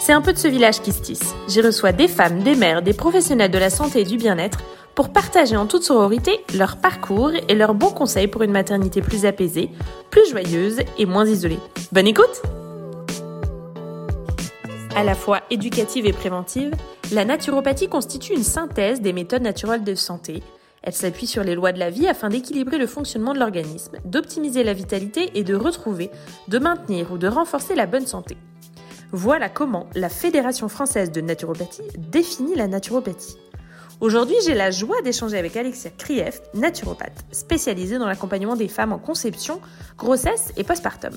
c'est un peu de ce village qui se tisse. J'y reçois des femmes, des mères, des professionnels de la santé et du bien-être pour partager en toute sororité leur parcours et leurs bons conseils pour une maternité plus apaisée, plus joyeuse et moins isolée. Bonne écoute À la fois éducative et préventive, la naturopathie constitue une synthèse des méthodes naturelles de santé elle s'appuie sur les lois de la vie afin d'équilibrer le fonctionnement de l'organisme, d'optimiser la vitalité et de retrouver, de maintenir ou de renforcer la bonne santé. Voilà comment la Fédération française de naturopathie définit la naturopathie. Aujourd'hui, j'ai la joie d'échanger avec Alexia Krief, naturopathe, spécialisée dans l'accompagnement des femmes en conception, grossesse et postpartum.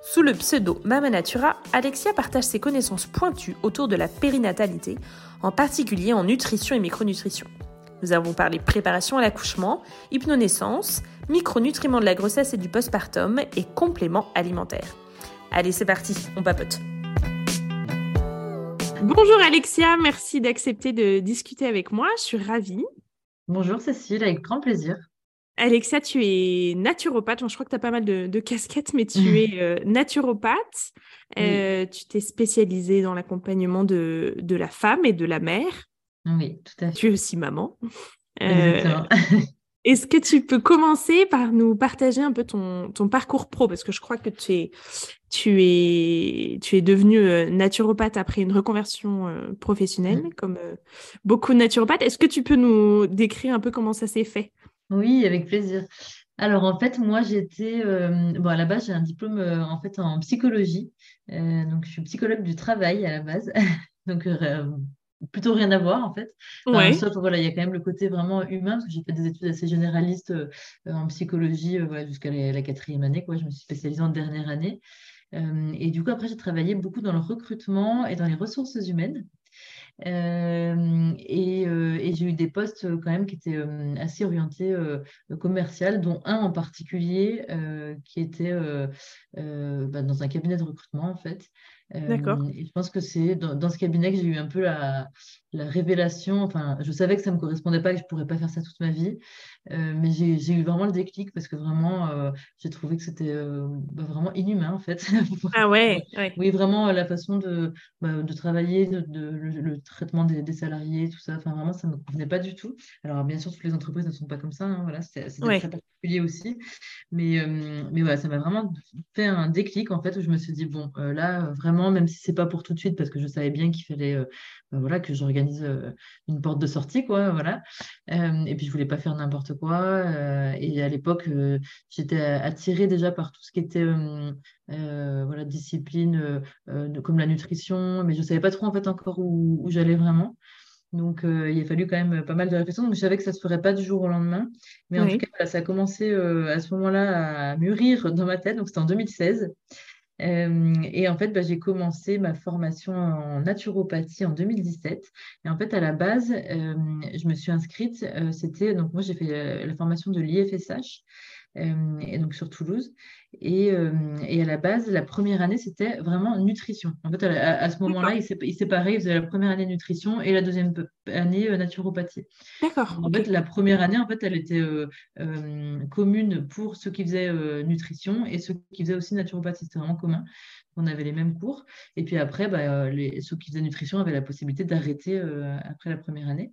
Sous le pseudo Mama Natura, Alexia partage ses connaissances pointues autour de la périnatalité, en particulier en nutrition et micronutrition. Nous avons parlé préparation à l'accouchement, hypnonaissance, micronutriments de la grossesse et du postpartum et compléments alimentaires. Allez, c'est parti, on papote. Bonjour Alexia, merci d'accepter de discuter avec moi, je suis ravie. Bonjour Cécile, avec grand plaisir. Alexia, tu es naturopathe. je crois que tu as pas mal de, casquettes, mais tu es euh, naturopathe. Euh, tu t'es spécialisée dans l'accompagnement de, de, la femme et de la mère. Oui, tout à fait. Tu es aussi maman. Euh, est-ce que tu peux commencer par nous partager un peu ton, ton, parcours pro? Parce que je crois que tu es, tu es, tu es devenue euh, naturopathe après une reconversion euh, professionnelle, mm. comme beaucoup de naturopathes. Est-ce que tu peux nous décrire un peu comment ça s'est fait? Oui, avec plaisir. Alors en fait, moi j'étais, bon à la base j'ai un diplôme en fait en psychologie, donc je suis psychologue du travail à la base, donc plutôt rien à voir en fait. sauf voilà, il y a quand même le côté vraiment humain, parce que j'ai fait des études assez généralistes euh, en psychologie euh, jusqu'à la, quatrième année. Quoi. Je me suis spécialisée en dernière année. Euh, et du coup, après, j'ai travaillé beaucoup dans le recrutement et dans les ressources humaines. et, j'ai eu des postes quand même qui étaient assez orientés commercial, dont un en particulier qui était bah, dans un cabinet de recrutement en fait. D'accord. et je pense que c'est dans, ce cabinet que j'ai eu un peu la, la révélation. Enfin, je savais que ça ne me correspondait pas, que je ne pourrais pas faire ça toute ma vie. Euh, mais j'ai eu vraiment le déclic parce que vraiment, euh, j'ai trouvé que c'était euh, bah, vraiment inhumain en fait. ah ouais, Oui, vraiment la façon de, bah, de travailler, de, le, traitement des, salariés, tout ça. Enfin, vraiment, ça ne me convenait pas du tout. Alors, bien sûr, toutes les entreprises ne sont pas comme ça. Hein, voilà, c'est très particulier aussi. Mais, mais voilà, ça m'a vraiment fait un déclic en fait où je me suis dit, bon, là, vraiment, même si c'est pas pour tout de suite parce que je savais bien qu'il fallait bah, voilà, que j'organise euh, une porte de sortie, quoi, voilà. Euh, et puis, je voulais pas faire n'importe quoi. Euh, et à l'époque, j'étais attirée déjà par tout ce qui était voilà, discipline comme la nutrition, mais je savais pas trop en fait encore où, j'allais vraiment. Donc, il a fallu quand même pas mal de réflexion. Donc, je savais que ça ne se ferait pas du jour au lendemain. Mais en tout cas, ça a commencé à ce moment-là à mûrir dans ma tête. Donc, c'était en 2016. Euh, et en fait, bah, j'ai commencé ma formation en naturopathie en 2017. Et en fait, à la base, euh, je me suis inscrite. Euh, c'était donc moi, j'ai fait la formation de l'IFSH. Euh, et donc sur Toulouse. Et, euh, et, à la base, la première année, c'était vraiment nutrition. En fait, à, ce moment-là, il séparait, il faisait la première année nutrition et la deuxième année euh, naturopathie. D'accord. En fait, la première année, en fait, elle était commune pour ceux qui faisaient nutrition et ceux qui faisaient aussi naturopathie. C'était vraiment commun. On avait les mêmes cours. Et puis après, bah, les, ceux qui faisaient nutrition avaient la possibilité d'arrêter après la première année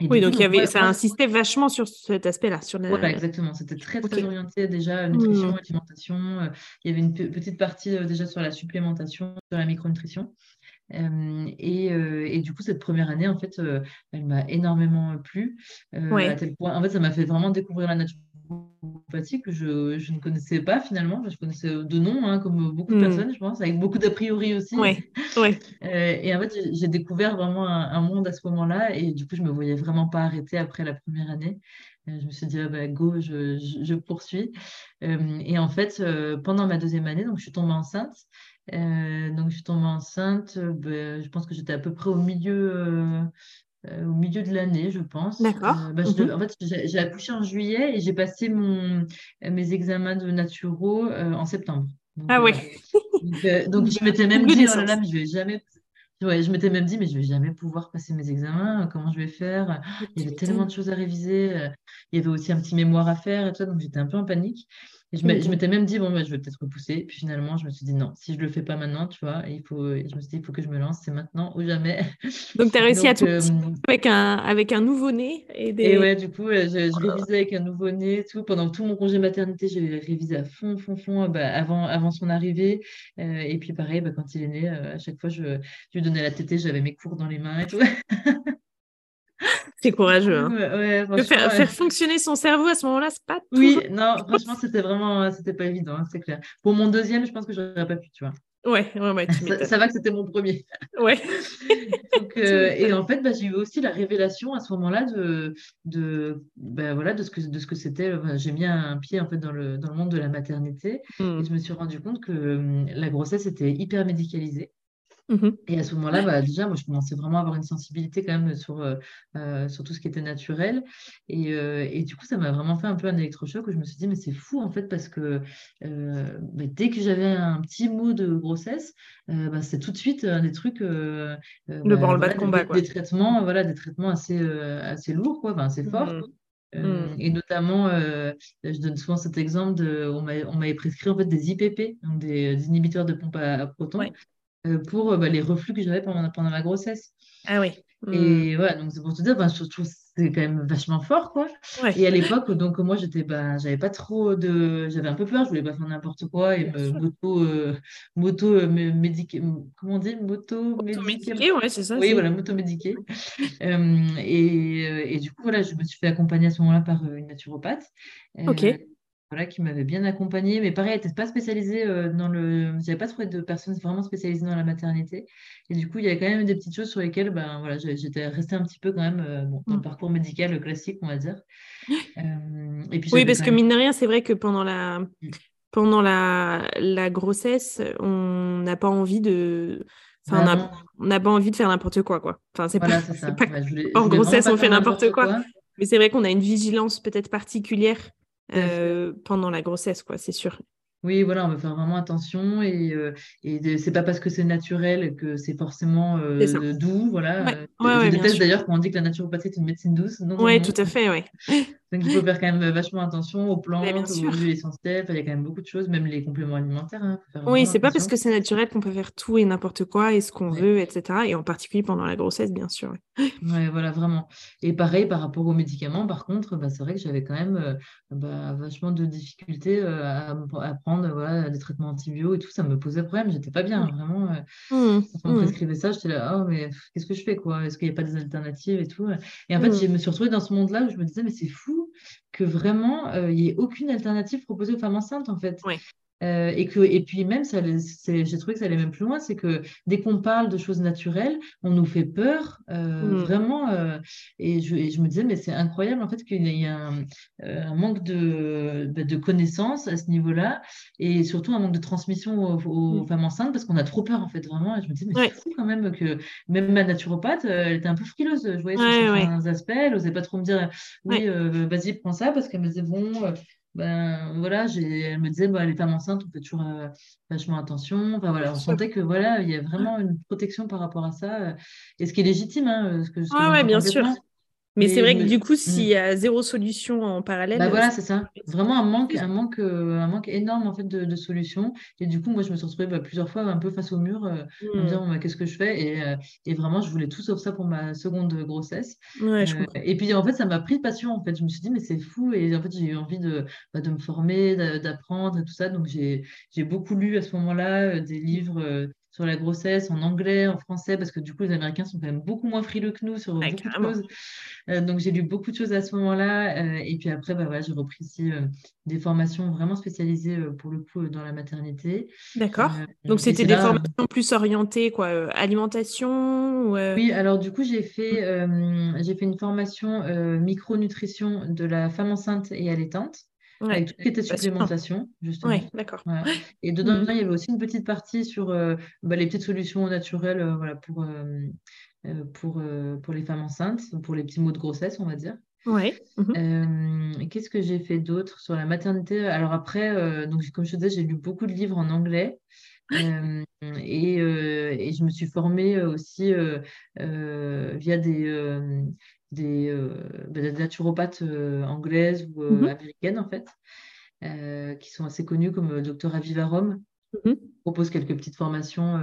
oui, donc, il y avait, ça insistait vachement sur cet aspect-là. Sur Voilà, exactement. C'était très, très orienté déjà nutrition, mmh. alimentation. Euh, il y avait une petite partie euh, déjà sur la supplémentation, sur la micronutrition. Euh, et, et, du coup, cette première année, en fait, elle m'a énormément plu. À tel point, en fait, ça m'a fait vraiment découvrir la nature que je, je, ne connaissais pas finalement. Je connaissais de nom, hein, comme beaucoup de hmm. personnes, je pense, avec beaucoup d'a priori aussi. Ouais, ouais. Euh, et en fait, j'ai découvert vraiment un, monde à ce moment-là et du coup, je me voyais vraiment pas arrêter après la première année. Euh, je me suis dit, ah bah, go, je, je, poursuis. Euh, et en fait, pendant ma deuxième année, donc je suis tombée enceinte. donc, je suis tombée enceinte, bah, je pense que j'étais à peu près au milieu au milieu de l'année, je pense. D'accord. Bah, mhm. En fait, j'ai accouché en juillet et j'ai passé mon, mes examens de naturaux en septembre. ah oui. Donc, je m'étais même dit, oh là là, je vais jamais Ouais, je m'étais même dit, mais je vais jamais pouvoir passer mes examens, comment je vais faire? Il y avait tellement de choses à réviser, il y avait aussi un petit mémoire à faire et tout donc j'étais un peu en panique. Et je m'étais même dit, bon, bah, je vais peut-être repousser. Puis finalement, je me suis dit, non, si je le fais pas maintenant, tu vois, il faut, je me suis dit, il faut que je me lance, c'est maintenant ou jamais. Donc, tu as réussi à tout euh, avec un, avec un nouveau-né et, des... et ouais, du coup, je, je révisais avec un nouveau-né, tout. Pendant tout mon congé maternité, j'ai révisé à fond, fond, fond, bah, avant, avant son arrivée. Euh, et puis, pareil, bah, quand il est né, euh, à chaque fois, je, je lui donnais la tétée, j'avais mes cours dans les mains et tout. C'est courageux. Hein. faire, fonctionner son cerveau à ce moment-là, c'est pas. Oui, non, franchement, c'était vraiment, c'était pas évident, hein, c'est clair. Pour mon deuxième, je pense que j'aurais pas pu, tu vois. Ouais, ouais, ouais ça, va que c'était mon premier. Ouais. Euh, et en fait, bah, j'ai eu aussi la révélation à ce moment-là de, de, bah, voilà, de ce que, de ce que c'était. j'ai mis un pied en fait dans le, dans le monde de la maternité hmm. et je me suis rendu compte que hum, la grossesse était hyper médicalisée. Mmh et à ce moment-là, bah, déjà, moi, je commençais vraiment à avoir une sensibilité quand même sur, euh, euh, sur tout ce qui était naturel. Et, euh, et du coup, ça m'a vraiment fait un peu un électrochoc où je me suis dit, mais c'est fou en fait, parce que bah, dès que j'avais un petit mot de grossesse, bah, c'est tout de suite un des trucs. le bah, bas de combat, des, quoi. Des traitements, voilà, des traitements assez, assez lourds, quoi, assez forts. Mmh. Mmh. et notamment, je donne souvent cet exemple de, on m'avait prescrit en fait des IPP, donc des, inhibiteurs de pompe à, protons. Euh, pour euh, bah, les reflux que j'avais pendant, pendant ma grossesse. Ah oui. Et voilà, donc c'est pour te dire, ben, je trouve c'est quand même vachement fort, quoi. Et à l'époque, donc moi, j'étais, ben, j'avais pas trop de, j'avais un peu peur, je voulais pas faire n'importe quoi et me moto, euh, moto médiquer, comment on dit, moto médiquer, ouais, c'est ça. Oui, voilà, moto médiquer. et, et, du coup, voilà, je me suis fait accompagner à ce moment-là par une naturopathe. Ok voilà, qui m'avait bien accompagnée. Mais pareil, elle n'était pas spécialisée euh, dans le. J'avais pas trouvé de personnes vraiment spécialisées dans la maternité. Et du coup, il y avait quand même des petites choses sur lesquelles ben, voilà, j'étais restée un petit peu quand même euh, bon, dans le mm. parcours médical classique, on va dire. Euh, et puis, oui, parce que mine de rien, c'est vrai que pendant la. Mm. Pendant la, la grossesse, on n'a pas envie de. Enfin, on n'a pas envie de faire n'importe quoi, quoi. Enfin, c'est pas, en grossesse, on fait n'importe quoi. Mais c'est vrai qu'on a une vigilance peut-être particulière euh, pendant la grossesse, quoi, c'est sûr. Oui, voilà, on va faire vraiment attention et, euh, et c'est pas parce que c'est naturel que c'est forcément euh, doux, voilà. je déteste d'ailleurs quand on dit que la naturopathie est une médecine douce. Oui, tout à fait, oui. Donc, il faut faire quand même vachement attention aux plantes, aux huiles essentielles. il y a quand même beaucoup de choses, même les compléments alimentaires. Hein, oui, c'est pas parce que c'est naturel qu'on peut faire tout et n'importe quoi et ce qu'on veut, etc. Et en particulier pendant la grossesse, bien sûr. Oui, voilà, vraiment. Et pareil, par rapport aux médicaments, par contre, bah, c'est vrai que j'avais quand même euh, bah, vachement de difficultés euh, à, prendre voilà, des traitements antibiotiques et tout. Ça me posait problème. J'étais pas bien, vraiment. Euh, mmh. Quand on me mmh. prescrivait ça, j'étais là, oh, mais qu'est-ce que je fais, quoi? Est-ce qu'il n'y a pas des alternatives et tout? Et en fait, mmh. je me suis retrouvée dans ce monde-là où je me disais, mais c'est fou que vraiment, euh, il n'y ait aucune alternative proposée aux femmes enceintes, en fait. Euh, et, que, et puis même, j'ai trouvé que ça allait même plus loin, c'est que dès qu'on parle de choses naturelles, on nous fait peur, euh, mm. vraiment. Euh, et, je, je, me disais, mais c'est incroyable en fait qu'il y ait un, un manque de, bah, de, connaissances à ce niveau-là, et surtout un manque de transmission aux, mm. femmes enceintes, parce qu'on a trop peur en fait, vraiment. Et je me disais, mais c'est fou quand même que même ma naturopathe, elle était un peu frileuse, je voyais sur certains aspects, elle n'osait pas trop me dire, oui, vas-y, prends ça, parce qu'elle me disait, bon ben voilà, elle me disait, bah, les femmes enceintes, on fait toujours euh, vachement attention. Enfin voilà, on sentait que voilà, il y a vraiment une protection par rapport à ça, euh, et ce qui est légitime. Hein, ce que, ah ouais, bien sûr. Mais c'est vrai que du coup, s'il y a zéro solution en parallèle. Bah voilà, c'est ça. Vraiment un manque, un manque, euh, un manque énorme en fait de, solutions. Et du coup, moi, je me suis retrouvée bah, plusieurs fois un peu face au mur, euh, en me mmh. disant bah, qu'est-ce que je fais? Et, euh, et, vraiment, je voulais tout sauf ça pour ma seconde grossesse. et puis en fait, ça m'a pris de passion. En fait, je me suis dit mais c'est fou et en fait, j'ai eu envie de, bah, de me former, d'apprendre et tout ça. Donc j'ai beaucoup lu à ce moment-là des livres sur la grossesse en anglais, en français, parce que du coup, les Américains sont quand même beaucoup moins frileux que nous sur beaucoup de choses. Euh, donc, j'ai lu beaucoup de choses à ce moment-là. Euh, et puis après, bah, j'ai repris ici euh, des formations vraiment spécialisées pour le coup dans la maternité. D'accord. donc, c'était des formations plus orientées, quoi, alimentation Oui, alors du coup, j'ai fait, j'ai fait une formation micronutrition de la femme enceinte et allaitante avec tout ce qui était supplémentation, justement. Oui, d'accord. Et dedans, mmh. il y avait aussi une petite partie sur euh, bah, les petites solutions naturelles euh, voilà, pour, euh, pour, pour les femmes enceintes, pour les petits mots de grossesse, on va dire. Ouais. Mhm. Qu'est-ce que j'ai fait d'autre sur la maternité? Alors après, donc, comme je te disais, j'ai lu beaucoup de livres en anglais. et, et, je me suis formée aussi via des, des, des, naturopathes anglaises ou mmh américaines, en fait, qui sont assez connues comme Dr Aviva Rome. Mmh propose quelques petites formations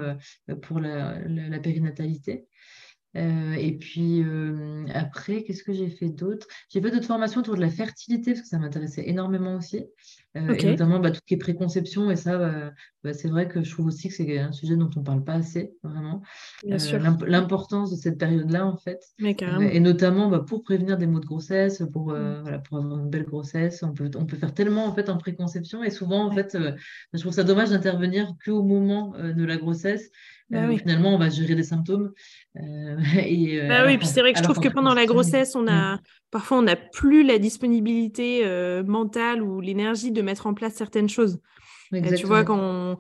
pour la, la périnatalité. Euh, et puis euh, après, qu'est-ce que j'ai fait d'autre? J'ai fait d'autres formations autour de la fertilité parce que ça m'intéressait énormément aussi. Euh, et notamment bah, tout ce qui est préconception. Et ça, bah, bah, c'est vrai que je trouve aussi que c'est un sujet dont on ne parle pas assez, vraiment. L'importance de cette période-là, en fait. et notamment pour prévenir des maux de grossesse, pour, mmh. voilà, pour avoir une belle grossesse. On peut, on peut faire tellement en, fait, en préconception. Et souvent, en fait, je trouve ça dommage d'intervenir qu'au moment de la grossesse. Bah finalement, on va gérer des symptômes. Euh, et, euh, bah oui, puis c'est vrai que je trouve que pendant la grossesse, on a mm. parfois on n'a plus la disponibilité euh, mentale ou l'énergie de mettre en place certaines choses. tu vois, quand on,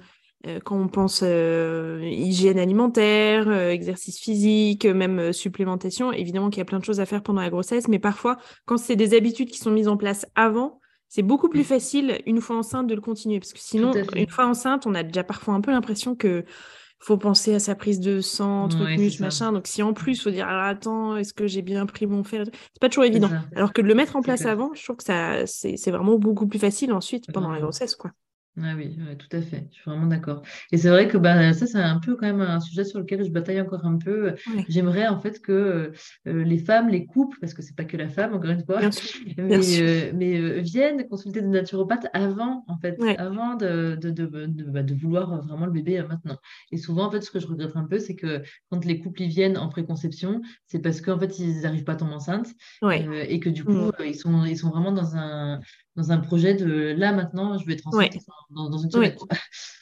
quand on pense hygiène alimentaire, exercice physique, même supplémentation, évidemment qu'il y a plein de choses à faire pendant la grossesse, mais parfois, quand c'est des habitudes qui sont mises en place avant, c'est beaucoup plus mm. facile une fois enceinte de le continuer. Parce que sinon, une fois enceinte, on a déjà parfois un peu l'impression que faut penser à sa prise de sang, truc machin. Donc si en plus faut dire ah, attends, est-ce que j'ai bien pris mon fer C'est pas toujours évident. Alors que de le mettre en place avant, je trouve que ça c'est vraiment beaucoup plus facile ensuite pendant la grossesse quoi. Ah oui, tout à fait, je suis vraiment d'accord. Et c'est vrai que bah, ça, c'est un peu quand même un sujet sur lequel je bataille encore un peu. J'aimerais en fait que euh, les femmes, les couples, parce que c'est pas que la femme, encore une fois, mais, euh, mais euh, viennent consulter des naturopathes avant, en fait, avant de, de, de, bah, de, vouloir vraiment le bébé maintenant. Et souvent, en fait, ce que je regrette un peu, c'est que quand les couples y viennent en préconception, c'est parce qu'en fait, ils n'arrivent pas à tomber enceinte et que du coup, mmh. ils, sont, ils sont vraiment dans un, dans un projet de là maintenant, je vais être enceinte dans, une semaine.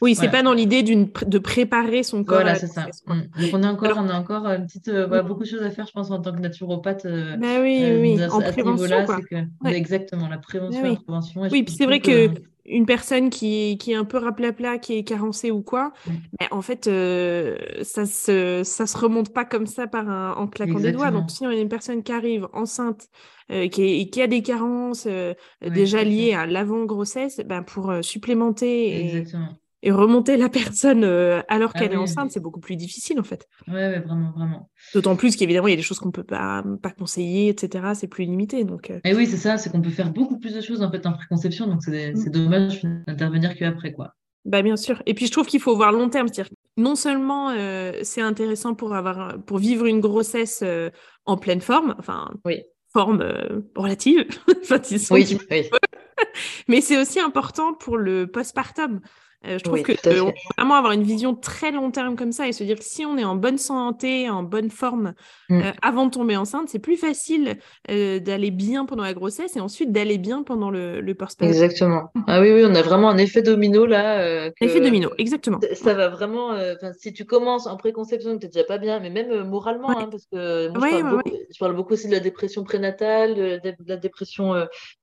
Oui, c'est pas dans l'idée de préparer son corps. Voilà, c'est ça. Mm. Donc on a encore, on a encore une petite, euh, beaucoup de choses à faire, je pense, en tant que naturopathe. Euh, bah oui, euh, oui, en prévention. Quoi. Exactement, la prévention, la prévention. oui, puis c'est vrai que une personne qui, qui est un peu raplapla, qui est carencée ou quoi, mais en fait, euh, ça se, ça se remonte pas comme ça par un, en claquant des doigts. Donc, si on a une personne qui arrive enceinte, euh, qui, qui, a des carences euh, déjà liées à l'avant-grossesse, ben pour supplémenter Exactement et remonter la personne euh, alors ah qu'elle est enceinte, c'est beaucoup plus difficile en fait. Oui, ouais, vraiment, vraiment. D'autant plus qu'évidemment, il y a des choses qu'on ne peut pas, pas conseiller, etc. C'est plus limité. Donc, euh. Et oui, c'est ça, c'est qu'on peut faire beaucoup plus de choses en fait en préconception, donc c'est mm. dommage d'intervenir qu'après. quoi. Bah, bien sûr. Et puis je trouve qu'il faut voir long terme. C'est-à-dire non seulement euh, c'est intéressant pour, avoir, pour vivre une grossesse en pleine forme, enfin, oui. forme relative, enfin, oui, oui. mais c'est aussi important pour le postpartum. Euh, je trouve que peut vraiment avoir une vision très long terme comme ça et se dire que si on est en bonne santé, en bonne forme mm. euh, avant de tomber enceinte, c'est plus facile euh, d'aller bien pendant la grossesse et ensuite d'aller bien pendant le, le postpartum. Exactement. Ah oui, oui, on a vraiment un effet domino là. Effet domino, exactement. Ça va vraiment. si tu commences en préconception, tu n'es déjà pas bien, mais même moralement, hein, parce que moi, je, parle beaucoup, je, parle beaucoup, aussi de la dépression prénatale, de, la dépression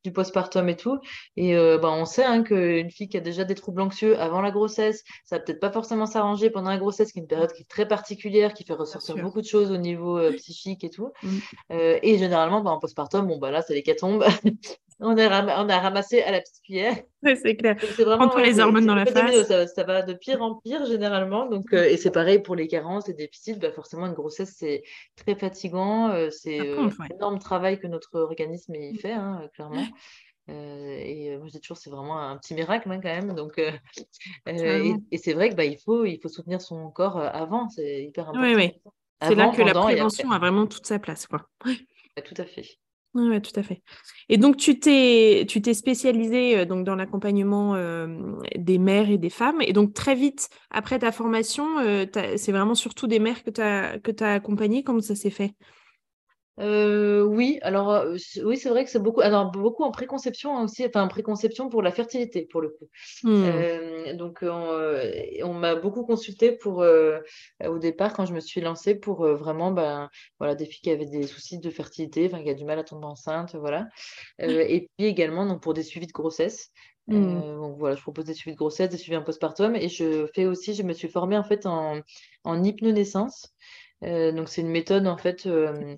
du postpartum et tout. Et bah, on sait hein, qu'une fille qui a déjà des troubles anxieux avant la grossesse, ça va peut-être pas forcément s'arranger pendant la grossesse, qui est une période qui est très particulière, qui fait ressortir beaucoup de choses au niveau euh, psychique et tout. Mm. Euh, et généralement, bah, en postpartum, bon, bah là, c'est l'hécatombe. on, a on a ramassé à la petite cuillère. c'est clair. C'est vraiment les hormones dans la face. Ça, va de pire en pire généralement. Donc, euh, et c'est pareil pour les carences, les déficits. Bah, forcément, une grossesse, c'est très fatigant. c'est un énorme travail que notre organisme y fait, hein, clairement. Euh, et euh, moi, je dis toujours, c'est vraiment un petit miracle hein, quand même. Donc, euh, et, c'est vrai qu'il bah, il faut, il faut soutenir son corps avant, c'est hyper important. Oui, oui. C'est là que la prévention a vraiment toute sa place. Quoi. tout à fait. Oui, tout à fait. Et donc, tu t'es, tu t'es spécialisé donc, dans l'accompagnement des mères et des femmes. Et donc, très vite, après ta formation, c'est vraiment surtout des mères que tu as, que as accompagnées. Comment ça s'est fait? Euh, oui, alors euh, oui, c'est vrai que c'est beaucoup, alors beaucoup en préconception hein, aussi, enfin en préconception pour la fertilité pour le coup. Hmm. Euh, donc on, m'a beaucoup consulté pour au départ quand je me suis lancée pour vraiment ben voilà des filles qui avaient des soucis de fertilité, enfin qui a du mal à tomber enceinte, voilà. et puis également donc pour des suivis de grossesse. Hmm. donc voilà, je propose des suivis de grossesse, des suivis en postpartum et je fais aussi, je me suis formée en fait en, en hypnonaissance. Donc, c'est une méthode en fait mmh.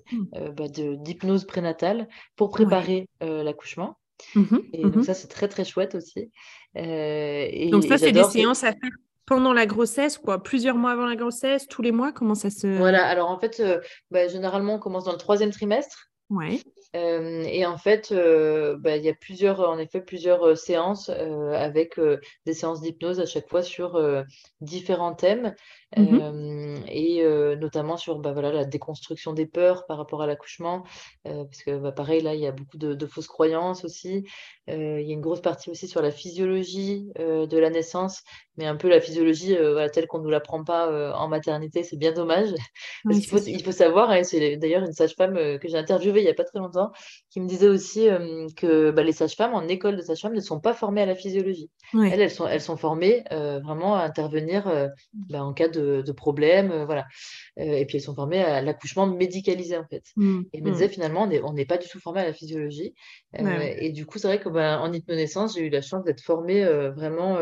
bah, d'hypnose prénatale pour préparer l'accouchement. Mmh et donc, ça, c'est très, très chouette aussi. et, donc, ça, c'est des séances à faire pendant la grossesse, quoi, plusieurs mois avant la grossesse, tous les mois, comment ça se... Voilà, alors en fait, bah, généralement, on commence dans le troisième trimestre. Ouais. Euh, et en fait, euh, bah, il y a plusieurs, en effet, plusieurs euh, séances avec des séances d'hypnose à chaque fois sur différents thèmes. Mmh et notamment sur bah, voilà, la déconstruction des peurs par rapport à l'accouchement, parce que bah, pareil, là, il y a beaucoup de, fausses croyances aussi. il y a une grosse partie aussi sur la physiologie de la naissance, mais un peu la physiologie telle qu'on ne nous l'apprend pas en maternité, c'est bien dommage. Parce qu'il faut, il faut savoir, et c'est d'ailleurs une sage-femme que j'ai interviewée il n'y a pas très longtemps, qui me disait aussi que les sages-femmes en école de sage-femme ne sont pas formées à la physiologie. Elles, elles sont, elles sont formées vraiment à intervenir en cas de de, problèmes, euh, voilà. Euh, et puis elles sont formées à l'accouchement médicalisé en fait. Mmh, et me mmh. disait finalement on n'est pas du tout formé à la physiologie. Euh, et du coup c'est vrai qu'en bah, en hypnonaissance j'ai eu la chance d'être formée vraiment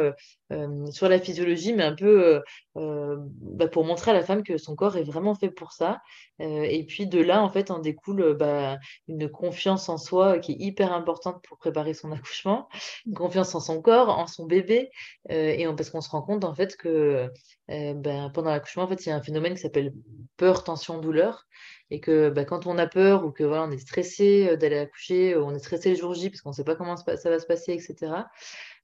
sur la physiologie, mais un peu bah, pour montrer à la femme que son corps est vraiment fait pour ça. et puis de là en fait en découle bah, une confiance en soi qui est hyper importante pour préparer son accouchement, une confiance en son corps, en son bébé, et parce qu'on se rend compte en fait que ben, pendant l'accouchement, en fait, il y a un phénomène qui s'appelle peur, tension, douleur. Et que quand on a peur ou que voilà, on est stressé euh, d'aller accoucher, on est stressé le jour J parce qu'on ne sait pas comment ça va se passer, etc.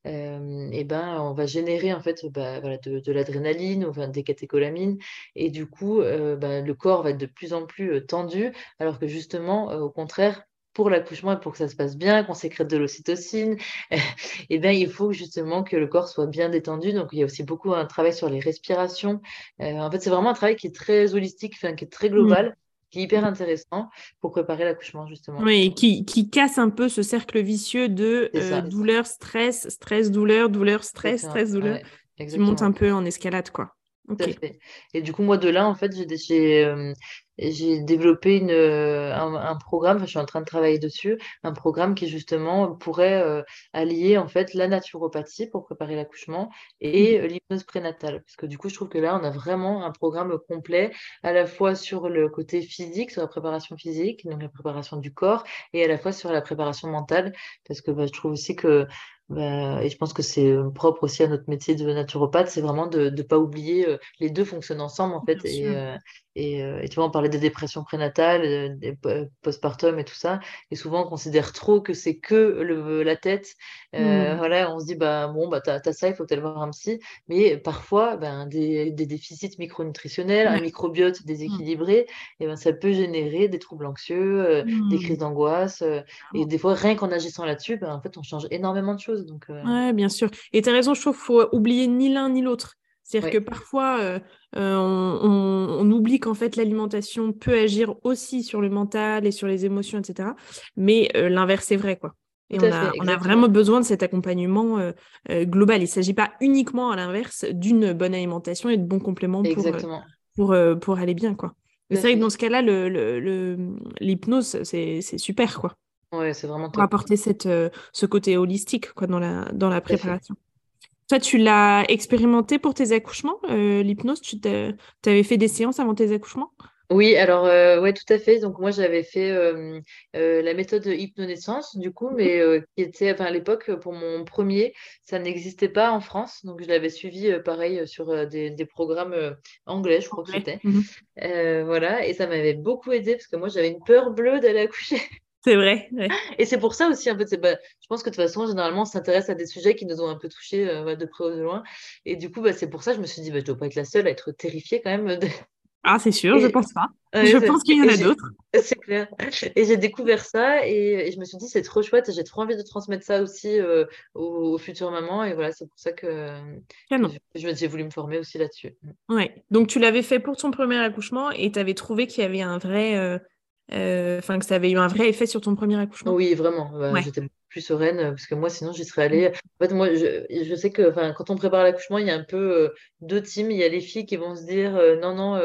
et ben, on va générer en fait ben, voilà, de, l'adrénaline ou enfin, des catécholamines. Et du coup, ben, le corps va être de plus en plus tendu, alors que justement, au contraire, pour l'accouchement et pour que ça se passe bien, qu'on sécrète de l'ocytocine, eh bien, il faut justement que le corps soit bien détendu. Donc, il y a aussi beaucoup un travail sur les respirations. Euh, en fait, c'est vraiment un travail qui est très holistique, qui est très global. Qui est hyper intéressant pour préparer l'accouchement, justement. Oui, qui, qui casse un peu ce cercle vicieux de euh, douleur, stress, stress, douleur, douleur, stress, stress, douleur, qui monte un peu en escalade, quoi. Et du coup, moi, de là, en fait, j'ai euh, j'ai développé une, euh, un, programme, je suis en train de travailler dessus, un programme qui justement pourrait euh, allier en fait la naturopathie pour préparer l'accouchement et mmh. l'hypnose prénatale. Parce que du coup, je trouve que là, on a vraiment un programme complet, à la fois sur le côté physique, sur la préparation physique, donc la préparation du corps, et à la fois sur la préparation mentale, parce que bah, je trouve aussi que bah, et je pense que c'est propre aussi à notre métier de naturopathe, c'est vraiment de ne pas oublier, les deux fonctionnent ensemble en fait. Et, euh, et, tu vois, on parlait des dépressions prénatales, euh, des postpartum et tout ça. Et souvent, on considère trop que c'est que le, la tête. Euh, mmh. Voilà, on se dit, bah, bon, bah, t'as as ça, il faut peut-être voir un psy. Mais parfois, ben, des, des, déficits micronutritionnels, un microbiote déséquilibré, et ben, ça peut générer des troubles anxieux, des crises mmh. d'angoisse. et des fois, rien qu'en agissant là-dessus, ben, en fait, on change énormément de choses. Donc, Ouais, bien sûr. Et tu as raison, je trouve qu'il faut oublier ni l'un ni l'autre. C'est-à-dire que parfois, euh, euh, on, oublie qu'en fait, l'alimentation peut agir aussi sur le mental et sur les émotions, etc. Mais euh, l'inverse est vrai, quoi. Et on a, vraiment besoin de cet accompagnement global. Il ne s'agit pas uniquement, à l'inverse, d'une bonne alimentation et de bons compléments pour, pour, pour, aller bien, quoi. C'est vrai que dans ce cas-là, l'hypnose, le, c'est super, quoi. Ouais, c'est vraiment Pour apporter cette, ce côté holistique, quoi, dans la, dans la préparation. Toi, tu l'as expérimenté pour tes accouchements, euh, l'hypnose? Tu avais fait des séances avant tes accouchements? Oui, alors euh, ouais, tout à fait. Donc moi, j'avais fait euh, la méthode hypnonaissance, du coup, mais qui était, enfin, à l'époque, pour mon premier, ça n'existait pas en France. Donc je l'avais suivi, pareil, sur des, programmes anglais, je crois que c'était. Mmh voilà, et ça m'avait beaucoup aidé parce que moi, j'avais une peur bleue d'aller accoucher. C'est vrai. Et c'est pour ça aussi, en fait, bah, je pense que de toute façon, généralement, on s'intéresse à des sujets qui nous ont un peu touchés euh, de près ou de loin. Et du coup, bah, c'est pour ça que je me suis dit, bah, je ne dois pas être la seule à être terrifiée quand même. Ah, c'est sûr, je pense pas. je pense qu'il y en a d'autres. C'est clair. Et j'ai découvert ça et, je me suis dit, c'est trop chouette. J'ai trop envie de transmettre ça aussi euh, aux, futures mamans. Et voilà, c'est pour ça que j'ai voulu me former aussi là-dessus. Ouais. Donc, tu l'avais fait pour ton premier accouchement et tu avais trouvé qu'il y avait un vrai. Euh, enfin que ça avait eu un vrai effet sur ton premier accouchement. Oui, vraiment. J'étais plus sereine, parce que moi, sinon, j'y serais allée. En fait, moi, je, je sais que quand on prépare l'accouchement, il y a un peu deux teams. Il y a les filles qui vont se dire non, non,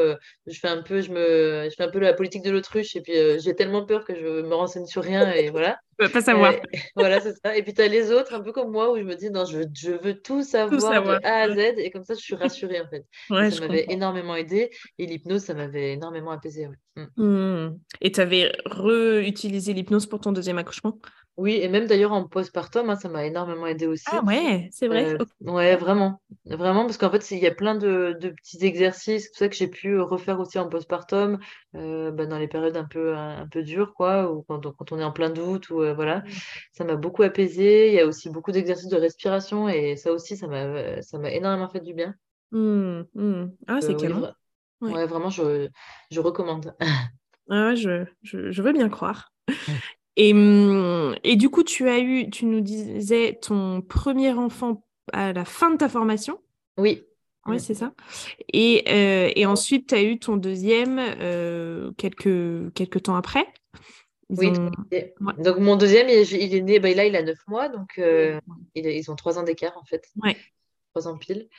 je fais un peu, je me, je fais un peu la politique de l'autruche, et puis j'ai tellement peur que je me renseigne sur rien, et voilà. Je pas savoir. voilà, c'est ça. Et puis, tu as les autres, un peu comme moi, où je me dis non, je, je veux tout savoir, de A à Z, et comme ça, je suis rassurée, en fait. ça m'avait énormément aidé, et l'hypnose, ça m'avait énormément apaisé. Mm. Mmh. Et tu avais réutilisé l'hypnose pour ton deuxième accouchement? Oui, et même d'ailleurs en postpartum, hein, ça m'a énormément aidé aussi. Ah ouais, c'est vrai? Euh, ouais, vraiment. Vraiment, parce qu'en fait, il y a plein de, petits exercices, tout ça que j'ai pu refaire aussi en postpartum, euh, bah, dans les périodes un peu, un, peu dures, quoi, ou quand, quand, on est en plein doute, ou euh, voilà. Mmh. Ça m'a beaucoup apaisé. Il y a aussi beaucoup d'exercices de respiration, et ça aussi, ça m'a, ça m'a énormément fait du bien. Mmh, ah, c'est oui, Ouais, vraiment, je, je recommande. Ah je, je, veux bien croire. Et, mmh, et du coup, tu as eu, tu nous disais, ton premier enfant à la fin de ta formation Oui. Oui, c'est ça. Et, euh, et ensuite, tu as eu ton deuxième euh, quelques, quelques temps après. oui, donc mon deuxième, il, est né, bah, là, il a neuf mois, donc euh, ils ont trois ans d'écart en fait. Ouais. Trois ans pile.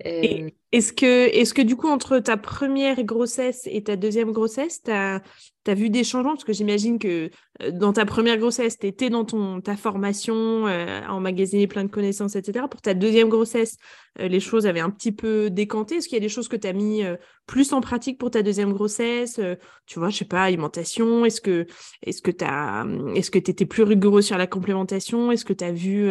Est-ce que, est que du coup, entre ta première grossesse et ta deuxième grossesse, tu as, as, vu des changements? Parce que j'imagine que euh, dans ta première grossesse, tu étais dans ton, ta formation, euh, à emmagasiner plein de connaissances, etc. Pour ta deuxième grossesse, euh, les choses avaient un petit peu décanté. Est-ce qu'il y a des choses que tu as mis plus en pratique pour ta deuxième grossesse Tu vois, je sais pas, alimentation? Est-ce que est-ce que tu est-ce que étais plus rigoureux sur la complémentation? Est-ce que tu as vu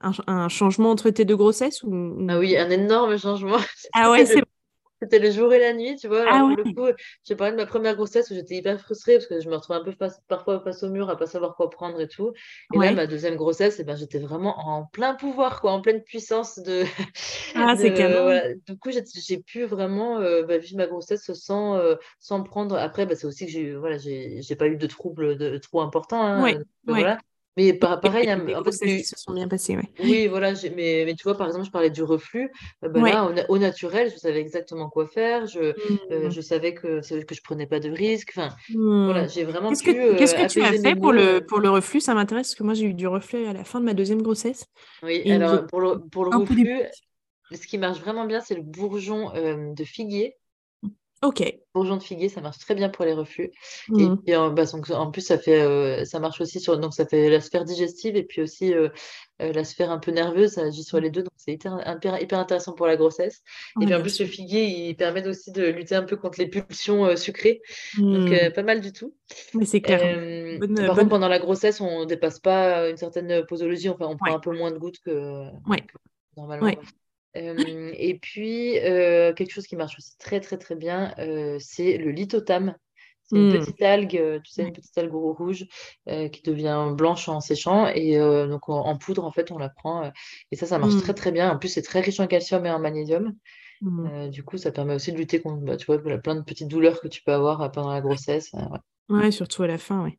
un, changement entre tes deux grossesses ou... Ah oui, un énorme changement. Ah ouais, c'est c'était le jour et la nuit, tu vois. Ah le coup, j'ai parlé de ma première grossesse où j'étais hyper frustrée parce que je me retrouvais un peu parfois face au mur à pas savoir quoi prendre et tout. Et là, ma deuxième grossesse, eh ben, j'étais vraiment en plein pouvoir, quoi, en pleine puissance de. Ah, c'est canon. Du coup, j'ai pu vraiment euh, bah, vivre ma grossesse sans, euh, sans prendre. Après, bah, c'est aussi que j'ai voilà, j'ai pas eu de troubles de, trop importants. Hein, voilà. Mais pareil, hein, en fait, se sont bien passées, oui. Oui, voilà, mais, mais, tu vois, par exemple, je parlais du reflux. Euh, ben là, au, naturel, je savais exactement quoi faire. Je, euh, mmh. je savais que, que je prenais pas de risques. Enfin, voilà, mmh. j'ai vraiment Qu'est-ce que, qu'est-ce que tu as fait pour le, pour le reflux? Ça m'intéresse parce que moi, j'ai eu du reflux à la fin de ma deuxième grossesse. Oui, alors pour le, pour le reflux, ce qui marche vraiment bien, c'est le bourgeon de figuier. Ok. Bourgeon de figuier, ça marche très bien pour les reflux. Et mmh. puis, bah, en plus, ça fait, euh, ça marche aussi sur, donc ça fait la sphère digestive et puis aussi euh, euh, la sphère un peu nerveuse, ça agit sur les deux, donc c'est hyper, hyper, intéressant pour la grossesse. et puis en plus, le figuier, il permet aussi de lutter un peu contre les pulsions sucrées, donc mmh. pas mal du tout. Mais c'est clair. par contre, pendant la grossesse, on dépasse pas une certaine posologie, enfin, on prend un peu moins de gouttes que, ouais. normalement et puis, quelque chose qui marche aussi très, très, très bien, c'est le lithotame. C'est une mmh. petite algue, tu sais, une petite algue rouge qui devient blanche en séchant. Et donc, en, poudre, en fait, on la prend. et ça, ça marche très, mmh. très bien. En plus, c'est très riche en calcium et en magnésium. Mmh. du coup, ça permet aussi de lutter contre, bah, tu vois, plein de petites douleurs que tu peux avoir pendant la grossesse. ouais. surtout à la fin, oui.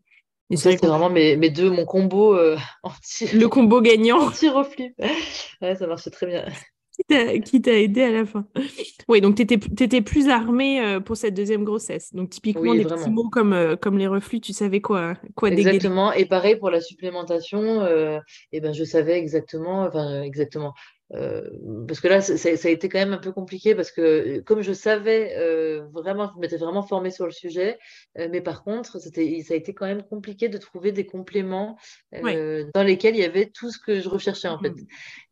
Et ça, c'est vraiment mes, mes, deux, mon combo anti... Le combo gagnant. Anti-reflux. ouais, ça marche très bien qui t'a aidé à la fin. Oui, donc tu étais, plus armée euh, pour cette deuxième grossesse. Donc typiquement, des petits mots comme, euh, comme les reflux, tu savais quoi, quoi Exactement. Et pareil pour la supplémentation, euh, et ben, je savais exactement, enfin exactement, euh, parce que là, ça, a été quand même un peu compliqué parce que euh, comme je savais euh, vraiment, je m'étais vraiment formée sur le sujet, mais par contre, c'était, ça a été quand même compliqué de trouver des compléments dans lesquels il y avait tout ce que je recherchais en fait.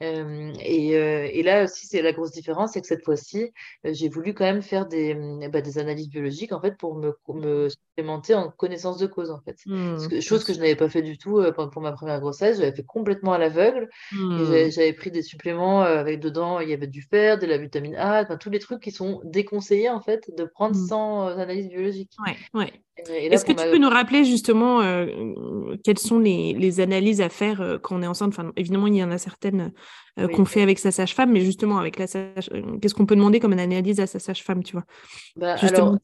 Mmh. Et, et, là aussi, c'est la grosse différence, c'est que cette fois-ci, j'ai voulu quand même faire des, bah, des analyses biologiques en fait pour me, me supplémenter en connaissance de cause en fait. Mmh. chose que je n'avais pas fait du tout pour, ma première grossesse, j'avais fait complètement à l'aveugle. Mmh. J'avais pris des suppléments euh, avec dedans, il y avait du fer, de la vitamine A, tous les trucs qui sont déconseillés en fait de prendre mmh. sans euh, analyse biologique. Ouais, ouais. Est-ce que tu peux nous rappeler justement euh, quelles sont les, les, analyses à faire quand on est enceinte? Enfin, Évidemment, il y en a certaines qu'on fait avec sa sage-femme, mais justement, avec la sage... qu'est-ce qu'on peut demander comme analyse à sa sage-femme, tu vois? Bah, Justement,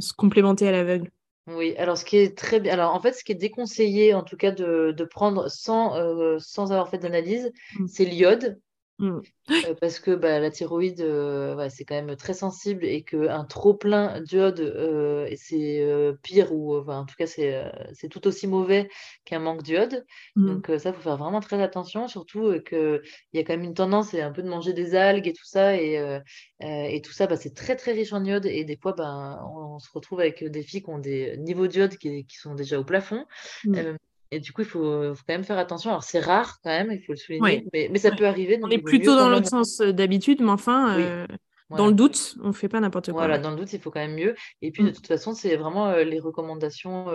se complémenter à l'aveugle. Oui, alors ce qui est très bien, alors en fait, ce qui est déconseillé, en tout cas, de, de prendre sans, sans avoir fait d'analyse, mmh. c'est l'iode, Mm. Euh, parce que bah, la thyroïde, euh, c'est quand même très sensible et qu'un trop plein d'iode, euh, c'est pire ou en tout cas, c'est tout aussi mauvais qu'un manque d'iode. Mm. Donc ça, il faut faire vraiment très attention, surtout qu'il y a quand même une tendance un peu de manger des algues et tout ça. Et, et tout ça, bah, c'est très très riche en iode. Et des fois, bah, on, se retrouve avec des filles qui ont des niveaux d'iode qui, qui, sont déjà au plafond. Mm. Et du coup, il faut, quand même faire attention. Alors, c'est rare quand même, il faut le souligner, mais, ça peut arriver. on est plutôt dans l'autre sens euh, d'habitude, mais enfin, euh, dans le doute, on ne fait pas n'importe quoi. Voilà, dans le doute, il faut quand même mieux. Et puis, de mm. toute façon, c'est vraiment euh, les recommandations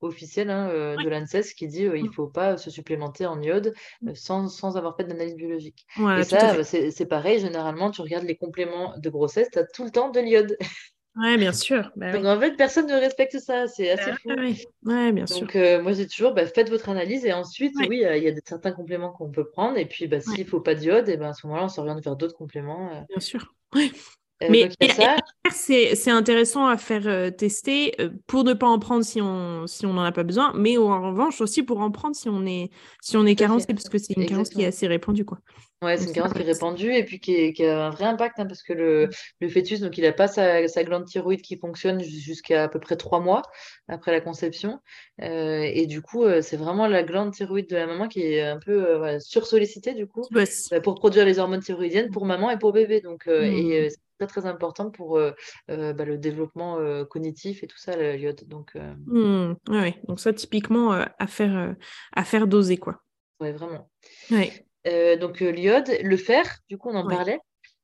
officielles hein, de l'ANSES qui dit qu'il ne mm. faut pas se supplémenter en iode mm. sans, sans, avoir fait d'analyse biologique. et ça, c'est pareil. Généralement, tu regardes les compléments de grossesse, tu as tout le temps de l'iode. Oui, bien sûr. Bah Donc en fait, personne ne respecte ça. C'est assez fou. Oui, bien sûr. Donc euh, moi, j'ai toujours, bah, faites votre analyse et ensuite, oui, il y a certains compléments qu'on peut prendre. Et puis, bah, s'il ne faut pas d'iode, et eh ben, à ce moment-là, on s'oriente vers d'autres compléments. Euh. Bien sûr. Oui. Euh, mais c'est intéressant à faire euh, tester euh, pour ne pas en prendre si on si on n'en a pas besoin, mais en revanche aussi pour en prendre si on est si on est carencé parce que c'est une carence qui est assez répandue quoi. Ouais, c'est une carence qui est répandue et puis qui, a un vrai impact hein, parce que le, le, fœtus donc il n'a pas sa, sa, glande thyroïde qui fonctionne jusqu'à à peu près trois mois après la conception. Et du coup c'est vraiment la glande thyroïde de la maman qui est un peu sursollicitée du coup bah, pour produire les hormones thyroïdiennes pour maman et pour bébé. Donc et mmh très très important pour euh, bah, le développement euh, cognitif et tout ça, l'iode. Donc, mmh, donc ça typiquement à faire à faire doser quoi. Oui, vraiment. donc l'iode, le fer, du coup on en parlait.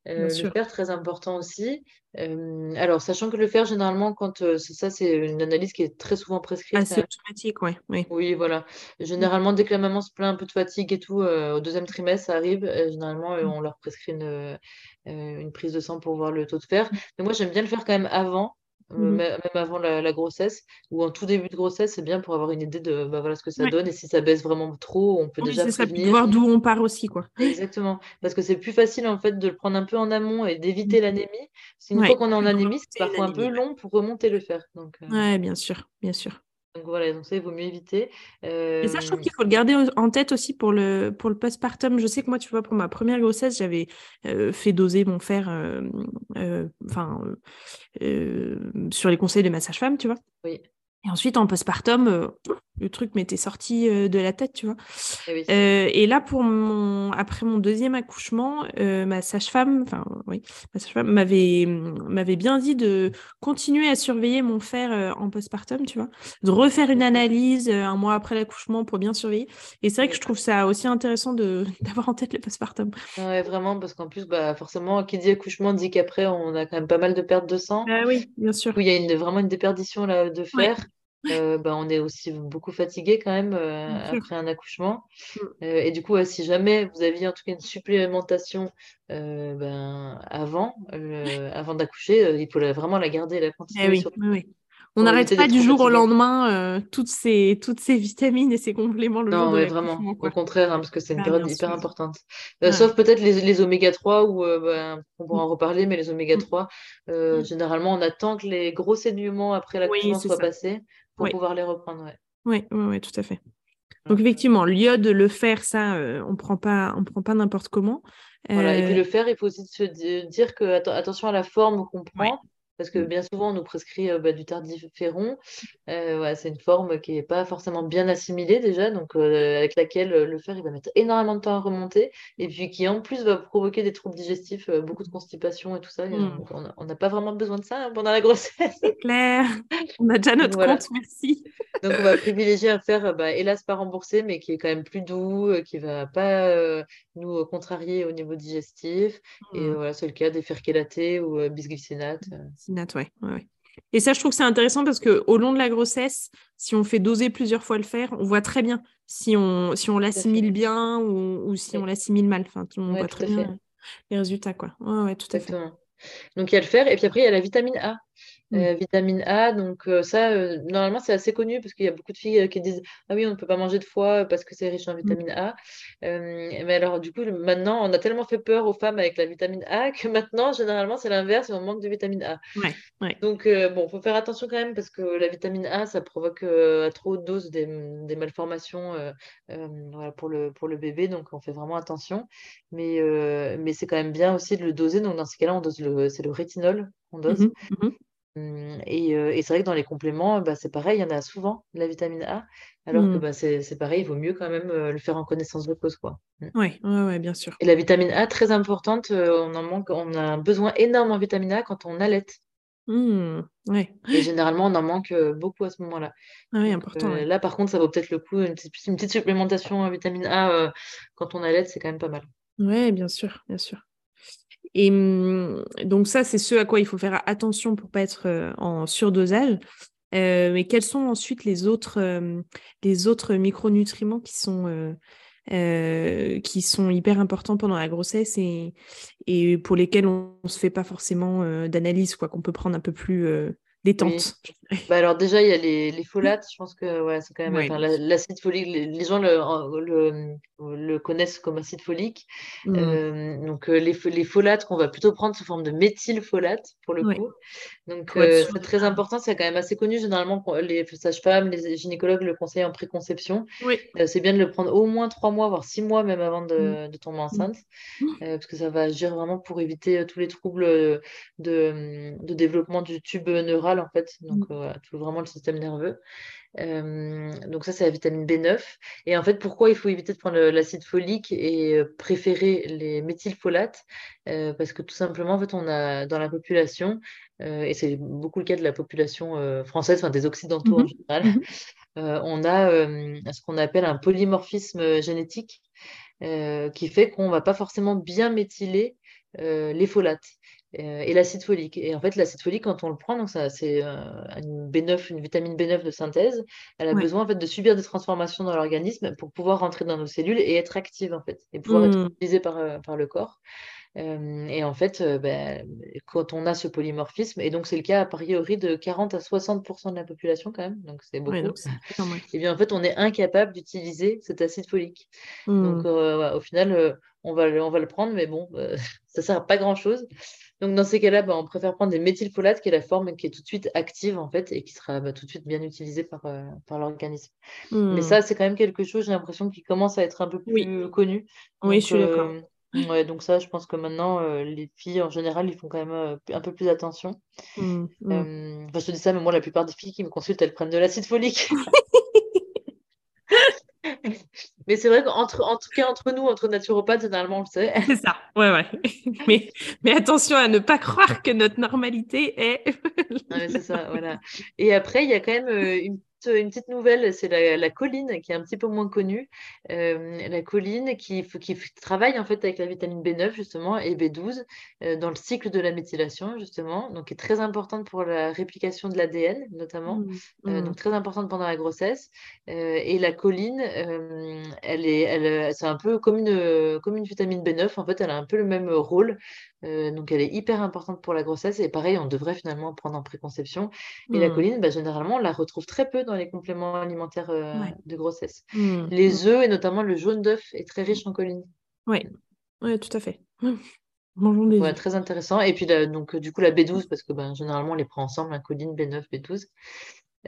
Le fer, très important aussi. alors, sachant que le fer, généralement, quand c'est ça, c'est une analyse qui est très souvent prescrite. Asymptomatique, oui. Oui, voilà. Généralement, dès que la maman se plaint un peu de fatigue et tout, au deuxième trimestre, ça arrive. généralement, mmh. on leur prescrit une, une prise de sang pour voir le taux de fer. Mmh. Mais moi, j'aime bien le faire quand même avant, euh, mmh même avant la, grossesse ou en tout début de grossesse, c'est bien pour avoir une idée de bah, voilà ce que ça donne et si ça baisse vraiment trop, on peut déjà prévenir. voir d'où on part aussi quoi. Exactement, parce que c'est plus facile en fait de le prendre un peu en amont et d'éviter mmh. l'anémie. C'est une fois qu'on est en anémie, c'est parfois un peu long pour remonter le fer. Donc, euh... Ouais, bien sûr, bien sûr. Donc voilà, donc ça, il vaut mieux éviter. Et ça, je trouve qu'il faut le garder en tête aussi pour le, pour le postpartum. Je sais que moi, tu vois, pour ma première grossesse, j'avais fait doser mon fer enfin, sur les conseils de ma sage-femme, tu vois. Oui. Et ensuite, en postpartum, euh, le truc m'était sorti euh, de la tête, tu vois. Eh euh, et là, pour mon, après mon deuxième accouchement, ma sage-femme, enfin oui, ma sage-femme m'avait m'avait bien dit de continuer à surveiller mon fer en postpartum, tu vois, de refaire une analyse un mois après l'accouchement pour bien surveiller. Et c'est vrai que je trouve ça aussi intéressant de d'avoir en tête le postpartum. Ouais, vraiment, parce qu'en plus, bah forcément, qui dit accouchement dit qu'après on a quand même pas mal de pertes de sang. Ah oui, bien sûr. il y a une, vraiment une déperdition là de fer. Euh, bah, on est aussi beaucoup fatigué quand même euh, après un accouchement. Mm. Euh, et du coup, si jamais vous aviez en tout cas une supplémentation ben, avant, avant d'accoucher, il faut vraiment la garder, la continuer. Eh oui, oui, On n'arrête pas du jour au lendemain toutes, ces, toutes ces vitamines et ces compléments le non, jour vraiment, au contraire, hein, parce que c'est une ah, période hyper importante. Sauf peut-être les, oméga 3, où ben, on pourra en reparler, mais les oméga 3, mm. généralement, on attend que les gros saignements après l'accouchement soient passés pour pouvoir les reprendre. Oui, oui, oui, tout à fait. Donc effectivement, l'iode, le fer, ça, euh, on prend pas, on prend pas n'importe comment. Voilà. Et puis euh, le fer, il faut aussi se dire que attention à la forme qu'on prend. Parce que mmh. bien souvent, on nous prescrit euh, bah, du tardiféron. Euh, c'est une forme qui n'est pas forcément bien assimilée déjà, donc euh, avec laquelle le fer il va mettre énormément de temps à remonter, et puis qui en plus va provoquer des troubles digestifs, beaucoup de constipation et tout ça. Mmh. On n'a pas vraiment besoin de ça hein, pendant la grossesse. C'est clair. On a déjà notre compte, merci. donc on va privilégier un fer, bah, hélas pas remboursé, mais qui est quand même plus doux, qui ne va pas nous contrarier au niveau digestif. Et mmh. voilà, c'est le cas des fers chélatés ou bisglycinate. Et ça, je trouve que c'est intéressant parce qu'au long de la grossesse, si on fait doser plusieurs fois le fer, on voit très bien si on, si on l'assimile bien ou, si on l'assimile mal. Enfin, tout le monde voit très bien les résultats. Quoi. Ouais, tout à fait. Donc, il y a le fer et puis après, il y a la vitamine A. mmh. vitamine A. Donc ça, normalement, c'est assez connu parce qu'il y a beaucoup de filles qui disent Ah oui, on ne peut pas manger de foie parce que c'est riche en vitamine A. mais alors, du coup, maintenant, on a tellement fait peur aux femmes avec la vitamine A que maintenant, généralement, c'est l'inverse, on manque de vitamine A. Donc, bon, il faut faire attention quand même parce que la vitamine A, ça provoque à trop haute dose des, malformations pour, le, pour le bébé. Donc, on fait vraiment attention. Mais, mais c'est quand même bien aussi de le doser. Donc, dans ces cas-là, on dose le, c'est le rétinol qu'on dose. Mmh mmh hum, et, et c'est vrai que dans les compléments, bah, c'est pareil, il y en a souvent la vitamine A, alors que mmh. bah, c'est pareil, il vaut mieux quand même le faire en connaissance de cause. Oui, ouais, bien sûr. Et la vitamine A, très importante, on en manque, on a un besoin énorme en vitamine A quand on allait. ouais. Et généralement, on en manque beaucoup à ce moment-là. Ah oui, important. Là, par contre, ça vaut peut-être le coup, une petite, une petite supplémentation en vitamine A quand on allait, c'est quand même pas mal. Oui, bien sûr, bien sûr. Et mmh, donc ça, c'est ce à quoi il faut faire attention pour pas être euh, en surdosage. Euh, mais quels sont ensuite les autres, euh, les autres micronutriments qui sont, qui sont hyper importants pendant la grossesse et, et pour lesquels on ne se fait pas forcément d'analyse, quoi, qu'on peut prendre un peu plus détente. Bah alors déjà, il y a les, les folates, je pense que ouais, c'est quand même l'acide folique, les, gens le, le, le, connaissent comme acide folique. Mmh. Euh, donc euh, les, les folates qu'on va plutôt prendre sous forme de méthylfolate pour le coup. Donc euh, c'est très important, c'est quand même assez connu généralement les sages-femmes, les gynécologues le conseillent en préconception. c'est bien de le prendre au moins trois mois, voire six mois même avant de, de tomber enceinte, mmh. parce que ça va agir vraiment pour éviter tous les troubles de, de développement du tube neural en fait, donc mmh. tout vraiment le système nerveux. donc ça, c'est la vitamine B9. Et en fait, pourquoi il faut éviter de prendre l'acide folique et préférer les méthylfolates Parce que tout simplement, en fait, on a dans la population, et c'est beaucoup le cas de la population française, enfin des Occidentaux en mmh général, mmh on a ce qu'on appelle un polymorphisme génétique qui fait qu'on ne va pas forcément bien méthyler les folates. Et l'acide folique. Et en fait, l'acide folique, quand on le prend, donc ça, c'est euh, une B9, une vitamine B9 de synthèse, elle a besoin en fait de subir des transformations dans l'organisme pour pouvoir rentrer dans nos cellules et être active en fait, et pouvoir être mmh. utilisée par, euh, par le corps. Et en fait, ben, quand on a ce polymorphisme, et donc c'est le cas a priori de 40 à 60% de la population quand même, donc c'est beaucoup, et bien en fait on est incapable d'utiliser cet acide folique. Donc mmh. au final, on va, on va le prendre, mais bon, ça ne sert à pas grand-chose. Donc, dans ces cas-là, bah, on préfère prendre des méthylfolates, qui est la forme qui est tout de suite active, en fait, et qui sera bah, tout de suite bien utilisée par, euh, par l'organisme. Mais hmm. ça, c'est quand même quelque chose, j'ai l'impression, qui commence à être un peu plus connu. oui, je suis d'accord. Euh, ouais, donc ça, je pense que maintenant, euh, les filles, en général, ils font quand même un peu plus attention. Hmm, hmm. je te dis ça, mais moi, la plupart des filles qui me consultent, elles prennent de l'acide folique. Mais c'est vrai qu'entre, en tout cas, entre nous, entre naturopathes, généralement, on le sait. C'est ça, ouais, ouais. Mais, mais attention à ne pas croire que notre normalité est. c'est ça, voilà. Et après, il y a quand même euh, une une petite nouvelle, c'est la, colline qui est un petit peu moins connue. Euh, la colline qui, qui, travaille en fait avec la vitamine B9 justement et B12 euh, dans le cycle de la méthylation justement, donc est très importante pour la réplication de l'ADN notamment, mmh, euh, mmh. donc très importante pendant la grossesse. et la colline, elle est, elle, c'est un peu comme une, comme une vitamine B9 en fait, elle a un peu le même rôle. Donc elle est hyper importante pour la grossesse et pareil, on devrait finalement prendre en préconception. Et la mmh. colline, bah, généralement, on la retrouve très peu dans les compléments alimentaires euh, de grossesse. Mmh. Les œufs et notamment le jaune d'œuf est très riche en choline. Oui, ouais, tout à fait. Ouais, très intéressant. Et puis donc du coup la B12 parce que ben, généralement on les prend ensemble, la hein, choline, B9, B12.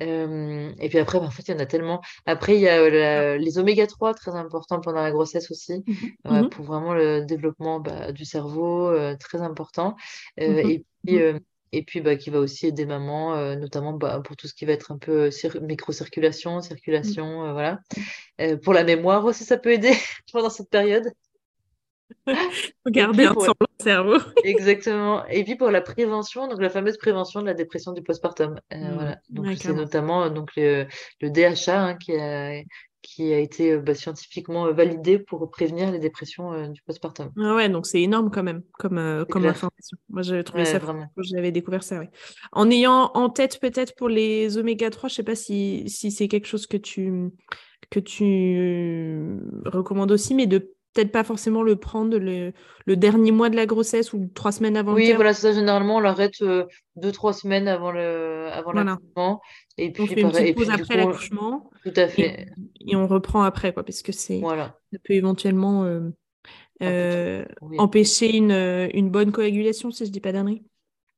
Euh, et puis après, ben, en fait, il y en a tellement. Après, il y a euh, les oméga 3, très importants pendant la grossesse aussi, mmh mmh pour vraiment le développement bah, du cerveau, très important. Et puis, et puis bah, qui va aussi aider maman, euh, notamment bah, pour tout ce qui va être un peu microcirculation, circulation, euh, voilà. pour la mémoire aussi, ça peut aider pendant cette période. Garder ensemble le cerveau. Exactement. Et puis pour la prévention, donc la fameuse prévention de la dépression du postpartum. Mmh. voilà. Donc c'est notamment donc le, le DHA hein, qui, a, qui a été euh, bah, scientifiquement euh, validé pour prévenir les dépressions euh, du postpartum. Ah ouais, donc c'est énorme quand même comme, comme information. Moi, j'avais trouvé ça vraiment. j'avais découvert ça. En ayant en tête peut-être pour les oméga 3, je sais pas si, si c'est quelque chose que tu, que tu recommandes aussi, mais de peut-être pas forcément le prendre le, dernier mois de la grossesse ou trois semaines avant oui, voilà, ça. Généralement, on l'arrête euh, deux, trois semaines avant le avant l'accouchement. Et puis, on fait une petite pause après l'accouchement. Tout à fait. Et, on reprend après, quoi, parce que c'est voilà. ça peut éventuellement euh, euh, empêcher une, une, bonne coagulation, si je dis pas d'annerie.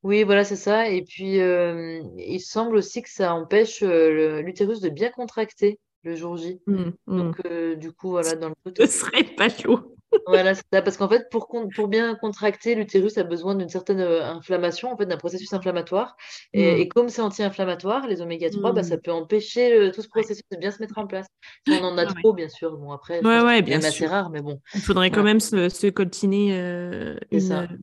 Oui, voilà, c'est ça. Et puis, il semble aussi que ça empêche l'utérus de bien contracter le jour J. Mmh, mmh. Donc, du coup, voilà, dans le Ce serait pas chaud. Voilà, c'est ça. Parce qu'en fait, pour, pour bien contracter, l'utérus a besoin d'une certaine inflammation, en fait, d'un processus inflammatoire. Et, mmh. comme c'est anti-inflammatoire, les oméga 3, bah, ça peut empêcher tout ce processus de bien se mettre en place. Si on en a trop, bien sûr. Bon, après, ouais, bien c'est assez rare, mais bon. Il faudrait quand même se, se coltiner une,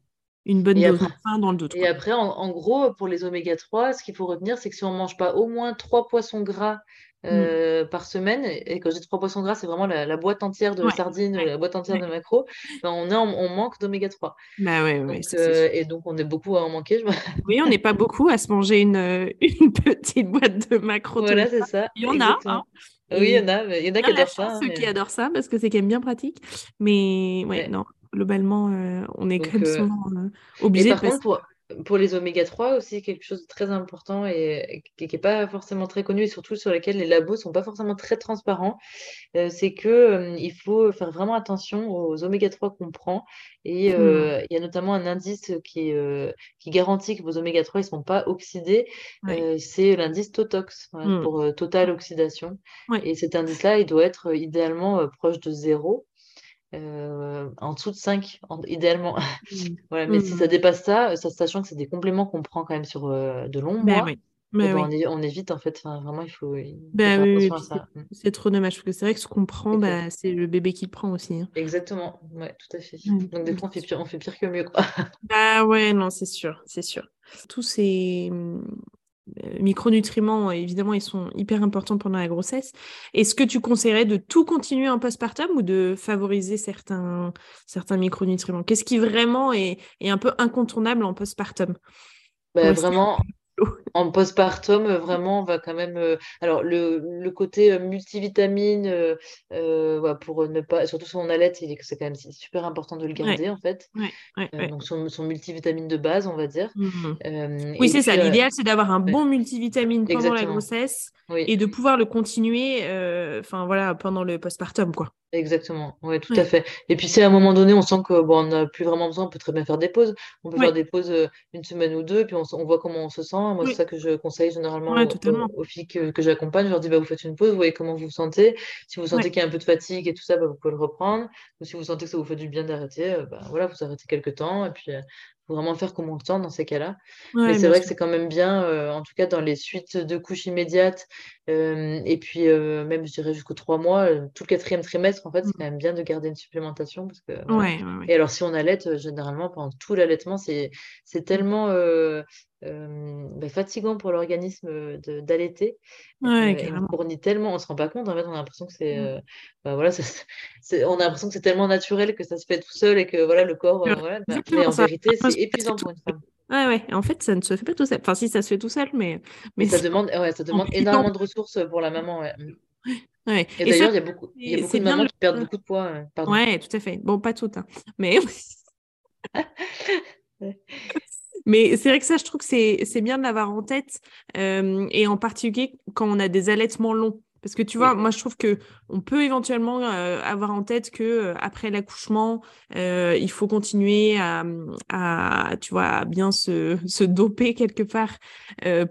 une bonne dose dans le doute. Et après, en, gros, pour les oméga 3, ce qu'il faut retenir, c'est que si on ne mange pas au moins trois poissons gras mm. euh, par semaine, et quand je dis trois poissons gras, c'est vraiment la, boîte entière de sardines, la boîte entière de macro, ben on, on manque d'oméga 3. Bah ouais, euh, et donc, on est beaucoup à en manquer. Oui, on n'est pas beaucoup à se manger une, une petite boîte de macro. Voilà, c'est ça. Il y en a. Hein. Oui, il y en a, il y en a qui adorent ça. Ceux qui adorent ça parce que c'est quand même bien pratique. Mais ouais, non, globalement, euh, on est quand même euh, souvent euh, obligé. Par contre, pour, les oméga 3 aussi, quelque chose de très important et, qui n'est pas forcément très connu et surtout sur lequel les labos ne sont pas forcément très transparents, c'est que il faut faire vraiment attention aux oméga 3 qu'on prend. Et mmh. il y a notamment un indice qui, qui garantit que vos oméga 3 ne sont pas oxydés. c'est l'indice TOTOX, mmh. pour Total Oxydation. Et cet indice-là, il doit être idéalement proche de zéro. Euh, en dessous de 5, idéalement. Mmh. voilà, mais si mmh. ça dépasse ça, ça sachant que c'est des compléments qu'on prend quand même sur euh, de longs ben mois, oui. Mais eh ben, on, évite en fait. vraiment, il faut, ben oui, mmh. C'est trop dommage parce que c'est vrai que ce qu'on prend, bah, c'est le bébé qui le prend aussi. Hein. Exactement, ouais, tout à fait. Donc des fois, on fait pire, on fait pire que mieux. Quoi. Bah ouais, non, c'est sûr, c'est sûr. Tous ces euh, micronutriments, évidemment, ils sont hyper importants pendant la grossesse. Est-ce que tu conseillerais de tout continuer en postpartum ou de favoriser certains, certains micronutriments? Qu'est-ce qui vraiment est, est, un peu incontournable en postpartum? Bah, Vraiment, en postpartum, euh, vraiment, on va quand même. Euh, alors, le, côté euh, multivitamine, pour ne pas. Surtout si on allait, c'est quand même super important de le garder, en fait. donc, son, multivitamine de base, on va dire. Mmh oui, c'est ça. L'idéal, c'est d'avoir un bon multivitamine pendant la grossesse et de pouvoir le continuer enfin voilà, pendant le postpartum, quoi. Exactement, ouais, tout à fait. Et puis si à un moment donné on sent que bon, on n'a plus vraiment besoin, on peut très bien faire des pauses. On peut faire des pauses une semaine ou deux, puis on, on voit comment on se sent. Moi, c'est ça que je conseille généralement aux, filles que, que j'accompagne. Je leur dis bah, vous faites une pause, vous voyez comment vous vous sentez. Si vous sentez qu'il y a un peu de fatigue et tout ça, bah, vous pouvez le reprendre. Ou si vous sentez que ça vous fait du bien d'arrêter, bah, voilà, vous arrêtez quelques temps et puis faut vraiment faire comme on le sent dans ces cas-là. Mais c'est vrai que c'est quand même bien, euh, en tout cas dans les suites de couches immédiates, euh, et puis euh, même, je dirais, jusqu'au trois mois, tout le quatrième trimestre, en fait, c'est mmh. quand même bien de garder une supplémentation. Parce que, Et alors, si on allait, généralement, pendant tout l'allaitement, c'est tellement bah, fatigant pour l'organisme d'allaiter. Ouais, on fournit tellement, on se rend pas compte, en fait, on a l'impression que c'est. Bah, voilà, on a l'impression que c'est tellement naturel que ça se fait tout seul et que voilà, le corps. Voilà, bah, mais en vérité, c'est épuisant pour une femme. Ouais, ouais. En fait, ça ne se fait pas tout seul. Enfin, si, ça se fait tout seul, mais. mais ça demande, ouais, ça demande énormément de ressources pour la maman. Ouais. Ouais. Et, d'ailleurs, il y a beaucoup, y a beaucoup de mamans qui perdent beaucoup de poids. Ouais, tout à fait. Bon, pas toutes, hein. mais. mais c'est vrai que ça, je trouve que c'est bien de l'avoir en tête, euh, et en particulier quand on a des allaitements longs. Parce que tu vois, moi je trouve que on peut éventuellement euh, avoir en tête que euh, après l'accouchement, euh, il faut continuer à, à, tu vois, à bien se, se doper quelque part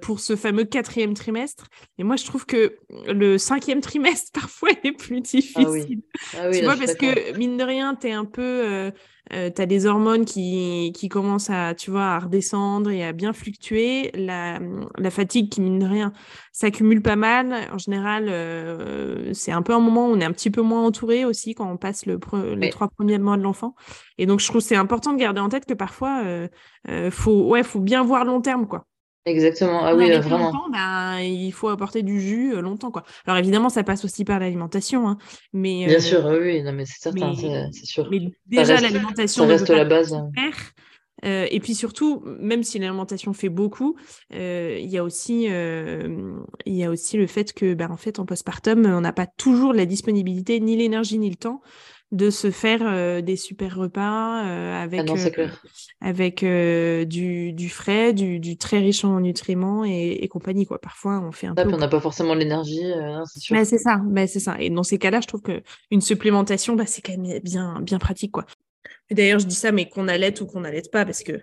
pour ce fameux quatrième trimestre. Et moi je trouve que le cinquième trimestre parfois est plus ah difficile. Ah tu vois, parce que mine de rien, tu es un peu euh, tu as des hormones qui, qui commencent à, tu vois, à redescendre et à bien fluctuer. La, la fatigue qui, mine de rien, s'accumule pas mal. En général, euh, c'est un peu un moment où on est un petit peu moins entouré aussi quand on passe le les trois premiers mois de l'enfant. Et donc, je trouve c'est important de garder en tête que parfois, euh, euh, faut, ouais, faut bien voir long terme, quoi. Exactement. Ah oui, vraiment. Ben, il faut apporter du jus euh, longtemps, quoi. Alors évidemment, ça passe aussi par l'alimentation, hein, mais. Bien euh, sûr, oui, non, mais c'est certain, c'est sûr. Mais déjà, l'alimentation. Ça reste la base. Euh, et puis surtout, même si l'alimentation fait beaucoup, il y a aussi, il y a aussi le fait que, ben, en fait, en postpartum, on n'a pas toujours la disponibilité, ni l'énergie, ni le temps de se faire des super repas avec, ah avec du, du, frais, du, du, très riche en nutriments et, compagnie. Quoi. Parfois, on fait un peu. on n'a pas forcément l'énergie, c'est sûr. c'est ça, c'est ça. Et dans ces cas-là, je trouve qu'une supplémentation, bah, c'est quand même bien, bien pratique. Quoi. D'ailleurs, je dis ça, mais qu'on allait ou qu'on n'allait pas, parce que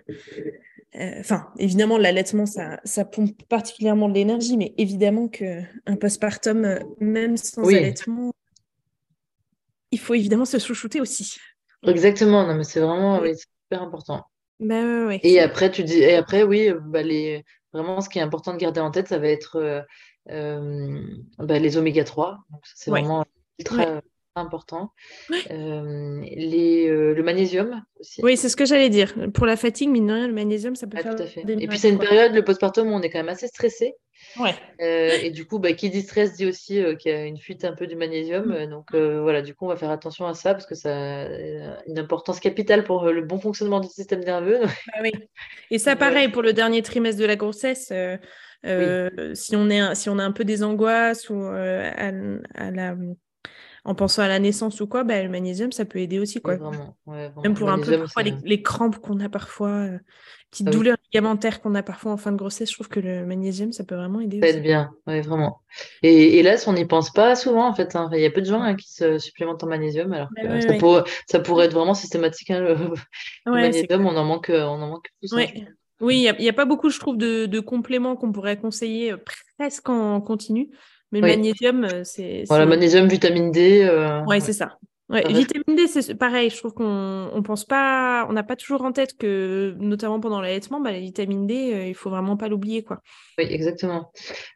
euh, enfin, évidemment, l'allaitement, ça, ça pompe particulièrement de l'énergie, mais évidemment qu'un postpartum, euh, même sans allaitement, il faut évidemment se chouchouter aussi. Exactement, non, mais c'est vraiment super important. Bah, et après, tu dis, et après, oui, bah, les... vraiment, ce qui est important de garder en tête, ça va être euh, bah, les oméga 3. Donc, c'est vraiment ultra, important. Euh, les, euh, le magnésium aussi. Oui, c'est ce que j'allais dire. Pour la fatigue, mine de rien, le magnésium, ça peut faire. Tout à fait. Et puis, c'est une période, le postpartum, où on est quand même assez stressé. Ouais. Euh, et du coup, bah, qui dit stress dit aussi qu'il y a une fuite un peu du magnésium. Mm. Donc, voilà, du coup, on va faire attention à ça parce que ça a une importance capitale pour le bon fonctionnement du système nerveux. Ah oui. Et ça, pareil, pour le dernier trimestre de la grossesse. si, on est si on a un peu des angoisses ou à, la, en pensant à la naissance ou quoi, bah, le magnésium, ça peut aider aussi. Quoi. Même pour un peu parfois, les, crampes qu'on a parfois, euh, petites ah douleurs ligamentaires qu'on a parfois en fin de grossesse, je trouve que le magnésium, ça peut vraiment aider. Ça aide bien, oui, vraiment. Et, là, on n'y pense pas souvent, en fait. Hein. Il y a peu de gens hein, qui se supplémentent en magnésium, alors bah que ça, pourrait être vraiment systématique. Hein, le, magnésium, on en manque, on en manque plus. Oui, il n'y a, pas beaucoup, je trouve, de, de compléments qu'on pourrait conseiller euh, presque en continu. Mais le magnésium, euh, c'est. Voilà, magnésium, vitamine D. Euh, ouais, c'est ça. Ouais, vitamine D, c'est pareil. Je trouve qu'on on pense pas, on n'a pas toujours en tête que, notamment pendant l'allaitement, bah, la vitamine D, euh, il faut vraiment pas l'oublier, quoi. Oui, exactement.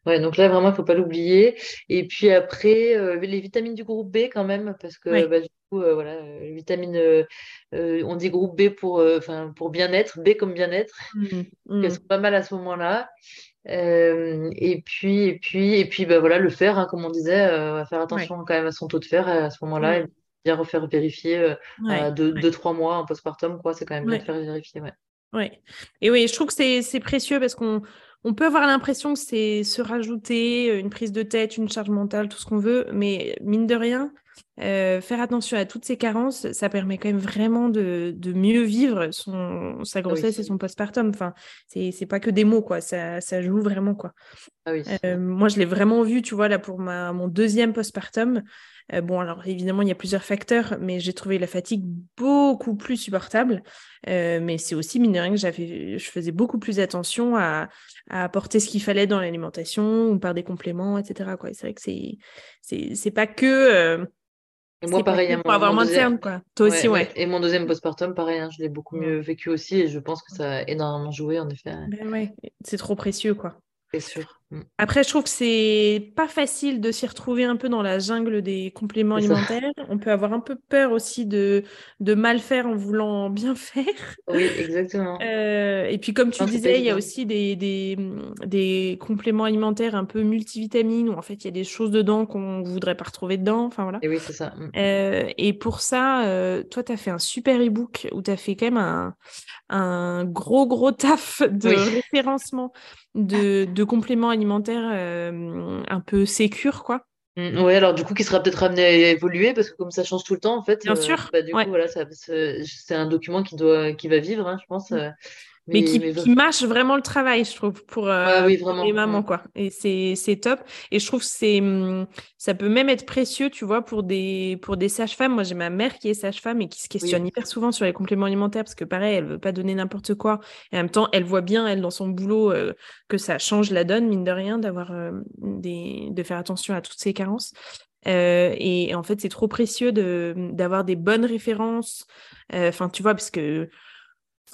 Ouais, donc là, vraiment, il faut pas l'oublier. Et puis après, les vitamines du groupe B quand même, parce que bah, du coup, voilà, vitamines, on dit groupe B pour, enfin, pour bien-être, B comme bien-être, mmh, mmh. sont pas mal à ce moment-là. Euh, et puis, et puis, et puis, bah, voilà, le fer, hein, comme on disait, euh, faire attention quand même à son taux de fer à ce moment-là, et bien refaire vérifier euh, à deux, trois mois en postpartum, quoi, c'est quand même bien de faire vérifier. Ouais. Ouais. Et oui, je trouve que c'est précieux parce qu'on on peut avoir l'impression que c'est se rajouter une prise de tête, une charge mentale, tout ce qu'on veut, mais mine de rien, euh, faire attention à toutes ces carences, ça permet quand même vraiment de, de mieux vivre son, sa grossesse et son postpartum. Enfin, c'est pas que des mots, quoi. Ça, ça joue vraiment, quoi. Ah euh, moi, je l'ai vraiment vu, tu vois, là, pour ma, mon deuxième postpartum. Euh, bon, alors évidemment, il y a plusieurs facteurs, mais j'ai trouvé la fatigue beaucoup plus supportable. mais c'est aussi, mine de rien, que je faisais beaucoup plus attention à, à apporter ce qu'il fallait dans l'alimentation ou par des compléments, etc. C'est vrai que c'est, c'est, pas que et moi, pareil. Pour avoir moins de cernes, quoi. Toi aussi, ouais. Et mon deuxième postpartum, pareil, hein, je l'ai beaucoup mieux vécu aussi et je pense que ça a énormément joué, en effet. Ben ouais, c'est trop précieux, quoi. C'est sûr. Mm. Après, je trouve que c'est pas facile de s'y retrouver un peu dans la jungle des compléments alimentaires. On peut avoir un peu peur aussi de, de mal faire en voulant bien faire. Oui, exactement. Euh, et puis, comme tu disais, il y a aussi des, des, des, compléments alimentaires un peu multivitamines où en fait, il y a des choses dedans qu'on ne voudrait pas retrouver dedans. Enfin, voilà. Et oui, c'est ça. Mm. Euh, et pour ça, euh, toi, tu as fait un super e-book où tu as fait quand même un, un gros, gros taf de référencement de, de compléments alimentaires alimentaire euh, un peu sécure, quoi. Mm, oui, alors du coup, qui sera peut-être amené à évoluer parce que comme ça change tout le temps, en fait. Bien sûr. Bah, du coup, voilà, c'est un document qui doit, qui va vivre, hein, je pense. Mm. Euh, mais, qui, mâche vraiment le travail, je trouve, pour, euh, les mamans, quoi. Et c'est top. Et je trouve que c'est, hum, ça peut même être précieux, tu vois, pour des, pour des sages-femmes. Moi, j'ai ma mère qui est sage-femme et qui se questionne hyper souvent sur les compléments alimentaires parce que, pareil, elle veut pas donner n'importe quoi. Et en même temps, elle voit bien, elle, dans son boulot, euh, que ça change la donne, mine de rien, d'avoir euh, des, de faire attention à toutes ces carences. et, en fait, c'est trop précieux de, d'avoir des bonnes références. Enfin, tu vois, parce que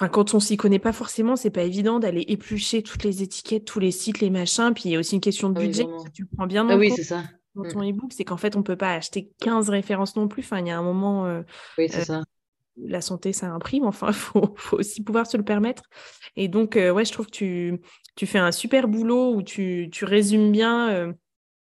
quand on s'y connaît pas forcément, c'est pas évident d'aller éplucher toutes les étiquettes, tous les sites, les machins. Puis il y a aussi une question de ah budget. tu prends bien ah oui, c'est ça. dans ton mm. e-book, c'est qu'en fait, on peut pas acheter 15 références non plus. Enfin, il y a un moment. Euh, oui, c'est euh, ça. La santé, ça imprime. Enfin, il faut, aussi pouvoir se le permettre. Et donc, euh, ouais, je trouve que tu, tu fais un super boulot où tu, tu résumes bien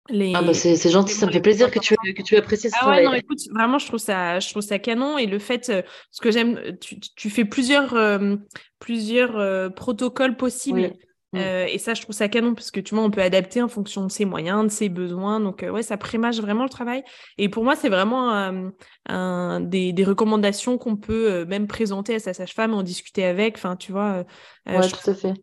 ah bah c'est gentil, ça me fait plaisir que tu, que tu apprécies ce ah ouais, non, écoute, vraiment, je trouve ça, je trouve ça canon. Et le fait, euh, ce que j'aime, tu, tu, fais plusieurs, euh, plusieurs euh, protocoles possibles. Euh, et ça, je trouve ça canon parce que tu vois, on peut adapter en fonction de ses moyens, de ses besoins. Donc, euh, ouais, ça prémage vraiment le travail. Et pour moi, c'est vraiment euh, un, des, des, recommandations qu'on peut même présenter à sa sage-femme, en discuter avec. Enfin, tu vois. ouais, je tout à fait.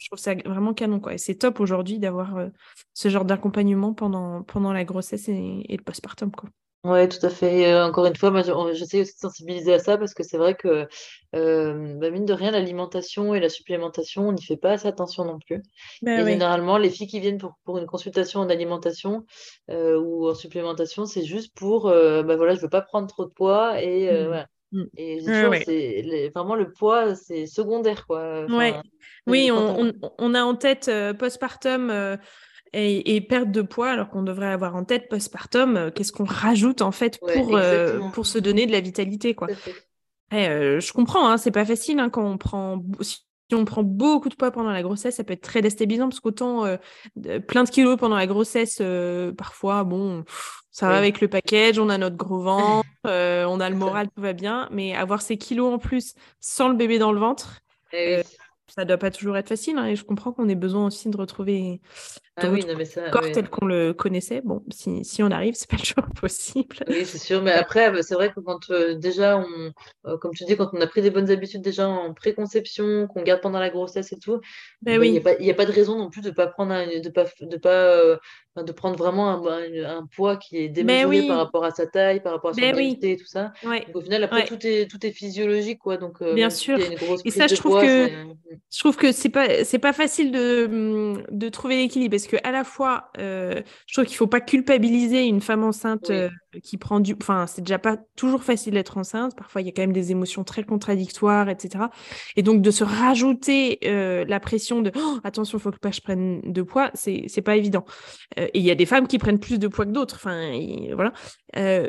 Je trouve ça vraiment canon, quoi. Et c'est top aujourd'hui d'avoir ce genre d'accompagnement pendant, pendant la grossesse et, et le postpartum, quoi. Oui, tout à fait. encore une fois, j'essaie aussi de sensibiliser à ça parce que c'est vrai que, bah, mine de rien, l'alimentation et la supplémentation, on n'y fait pas assez attention non plus. Ben et généralement, les filles qui viennent pour, pour une consultation en alimentation ou en supplémentation, c'est juste pour, bah voilà, je veux pas prendre trop de poids et mmh. voilà. Mmh. Et vraiment le poids, c'est secondaire, quoi. oui, on, on, a en tête postpartum et, perte de poids alors qu'on devrait avoir en tête postpartum euh, qu'est-ce qu'on rajoute en fait pour, euh, pour se donner de la vitalité quoi. Euh, je comprends, hein, c'est pas facile hein, quand on prend si on prend beaucoup de poids pendant la grossesse, ça peut être très déstabilisant parce qu'autant plein de kilos pendant la grossesse, parfois, bon, ça va avec le package, on a notre gros ventre, on a le moral, tout va bien, mais avoir ces kilos en plus sans le bébé dans le ventre, eh ça doit pas toujours être facile. Hein, et je comprends qu'on ait besoin aussi de retrouver ah oui, corps tel qu'on le connaissait. Bon, si, si on arrive, c'est pas toujours possible. Oui, c'est sûr. Mais après, bah, c'est vrai que quand euh, déjà, on, euh, comme tu dis, quand on a pris des bonnes habitudes déjà en préconception, qu'on garde pendant la grossesse et tout, ben bah, il n'y a, a, pas de raison non plus de pas prendre, de pas, de pas euh, de prendre vraiment un, un, poids qui est démesuré par rapport à sa taille, par rapport à son qualité et tout ça. Donc, au final, après, tout, est, tout est physiologique, quoi. Donc, Bien sûr. et ça, je trouve, que, je trouve que c'est pas, c'est pas facile de, de trouver l'équilibre parce que à la fois, euh, je trouve qu'il faut pas culpabiliser une femme enceinte euh, qui prend du, enfin, c'est déjà pas toujours facile d'être enceinte. Parfois, il y a quand même des émotions très contradictoires, etc. Et donc, de se rajouter euh, la pression de oh, attention, faut que pas je prenne de poids, c'est c'est pas évident. et il y a des femmes qui prennent plus de poids que d'autres. Enfin, voilà.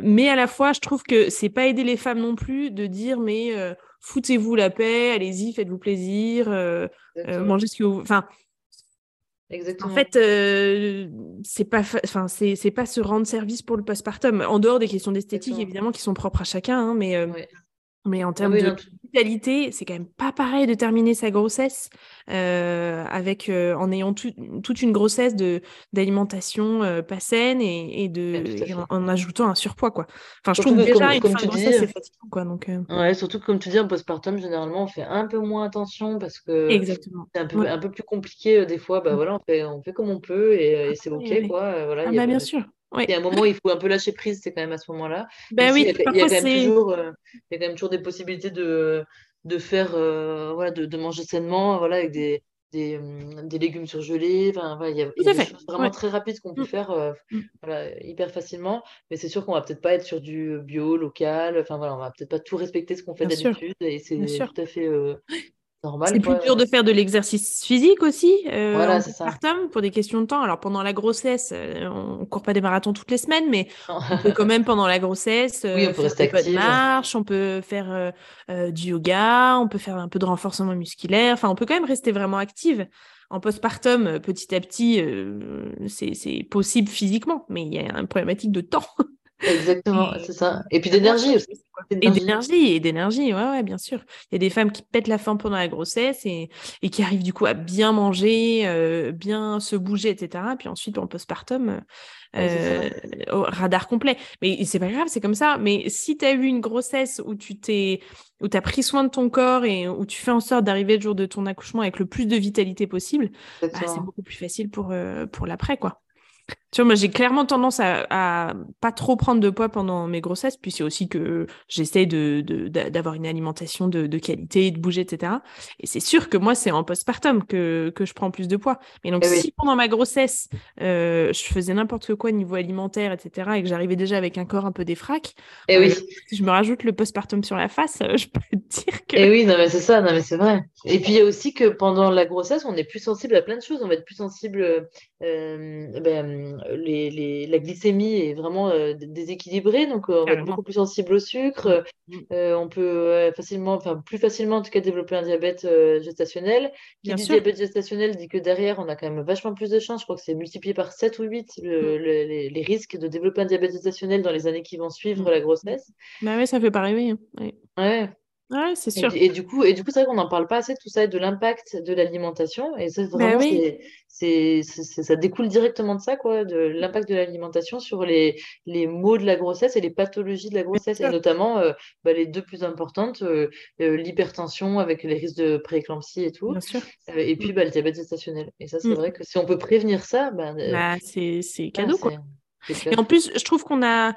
mais à la fois, je trouve que c'est pas aider les femmes non plus de dire mais foutez-vous la paix, allez-y, faites-vous plaisir, mangez ce que vous, enfin en fait, euh, c'est pas, enfin, c'est pas se rendre service pour le postpartum. En dehors des questions d'esthétique, évidemment, qui sont propres à chacun, hein, mais euh, mais en ah termes de vitalité, c'est quand même pas pareil de terminer sa grossesse euh, avec euh, en ayant toute une grossesse de d'alimentation euh, pas saine et, et de en, ajoutant un surpoids quoi. Enfin, je trouve déjà une fin de grossesse c'est fatigant quoi. Donc ouais, surtout comme tu dis en postpartum généralement on fait un peu moins attention parce que c'est un peu un peu plus compliqué des fois. Bah mmh. voilà, on fait on fait comme on peut et, c'est ok quoi. Voilà. Ah, bah, bien sûr. Il y a un moment où il faut un peu lâcher prise, c'est quand même à ce moment-là. Ben oui, il, y a, quand même toujours, euh, il y a quand même toujours des possibilités de, de faire, euh, voilà, de, de, manger sainement, voilà, avec des, des, hum, des légumes surgelés. Enfin, voilà, il y a, il y a des choses vraiment très rapides qu'on peut mm. faire euh, mm. voilà, hyper facilement. Mais c'est sûr qu'on va peut-être pas être sur du bio, local. Enfin, voilà, on va peut-être pas tout respecter ce qu'on fait d'habitude. Et c'est tout à fait c'est plus dur de faire de l'exercice physique aussi, euh, voilà, pour des questions de temps. Alors pendant la grossesse, euh, on court pas des marathons toutes les semaines, mais on peut quand même pendant la grossesse oui, on euh, peut rester actif, de marche, on peut faire du yoga, on peut faire un peu de renforcement musculaire. Enfin, on peut quand même rester vraiment active. En postpartum, petit à petit, c'est possible physiquement, mais il y a une problématique de temps. Exactement, c'est ça. Et puis d'énergie aussi. Et d'énergie, et d'énergie, ouais, ouais, bien sûr. Il y a des femmes qui pètent la faim pendant la grossesse et, et qui arrivent du coup à bien manger, euh, bien se bouger, etc. Puis ensuite, en postpartum, euh, au radar complet. Mais c'est pas grave, c'est comme ça. Mais si tu as eu une grossesse où tu t'es, où as pris soin de ton corps et où tu fais en sorte d'arriver le jour de ton accouchement avec le plus de vitalité possible, bah, c'est beaucoup plus facile pour, euh, pour l'après, quoi. Tu vois, moi, j'ai clairement tendance à, à, pas trop prendre de poids pendant mes grossesses, puis c'est aussi que j'essaie de, d'avoir une alimentation de, de, qualité, de bouger, etc. Et c'est sûr que moi, c'est en postpartum que, que je prends plus de poids. Mais donc, eh si pendant ma grossesse, euh, je faisais n'importe quoi niveau alimentaire, etc., et que j'arrivais déjà avec un corps un peu défrac, et eh oui. Euh, si je me rajoute le postpartum sur la face, euh, je peux te dire que. Et eh oui, non, mais c'est ça, non, mais c'est vrai. Et puis, il y a aussi que pendant la grossesse, on est plus sensible à plein de choses. On va être plus sensible. Ben, les, la glycémie est vraiment euh, déséquilibrée, donc euh, on va être beaucoup plus sensible au sucre. Mm. Euh, on peut facilement, enfin plus facilement en tout cas développer un diabète gestationnel. Qui dit diabète gestationnel dit que derrière on a quand même vachement plus de chances. Je crois que c'est multiplié par 7 ou 8 mm. les, risques de développer un diabète gestationnel dans les années qui vont suivre mm. la grossesse. Bah ouais, ça fait pas rêver. Hein. Ouais. Ouais, c'est sûr. Et, du coup, et du coup, c'est vrai qu'on n'en parle pas assez de tout ça, de l'impact de l'alimentation. Et ça, bah vraiment, c'est, ça découle directement de ça, quoi, de l'impact de l'alimentation sur les, les maux de la grossesse et les pathologies de la grossesse, et notamment euh, bah, les deux plus importantes, euh, euh, l'hypertension avec les risques de prééclampsie et tout, et puis bah, le diabète gestationnel. Et ça, c'est mm. vrai que si on peut prévenir ça, bah, c'est cadeau, quoi. Et en plus, je trouve qu'on a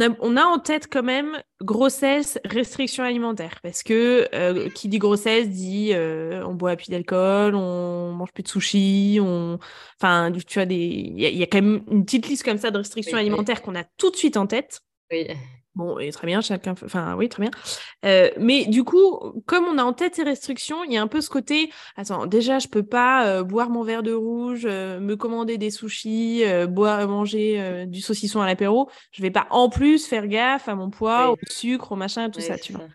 on a, en tête quand même grossesse, restriction alimentaire. Parce que euh, qui dit grossesse dit euh, on boit plus d'alcool, on mange plus de sushi, on... Enfin, tu vois, il y, a quand même une petite liste comme ça de restrictions alimentaires qu'on a tout de suite en tête. Oui. Bon, et très bien, chacun. Enfin, oui, très bien. Euh, mais du coup, comme on a en tête ces restrictions, il y a un peu ce côté. Attends, déjà, je peux pas euh, boire mon verre de rouge, euh, me commander des sushis, boire, manger du saucisson à l'apéro. Je vais pas en plus faire gaffe à mon poids, au sucre, au machin, tout ça, tu vois.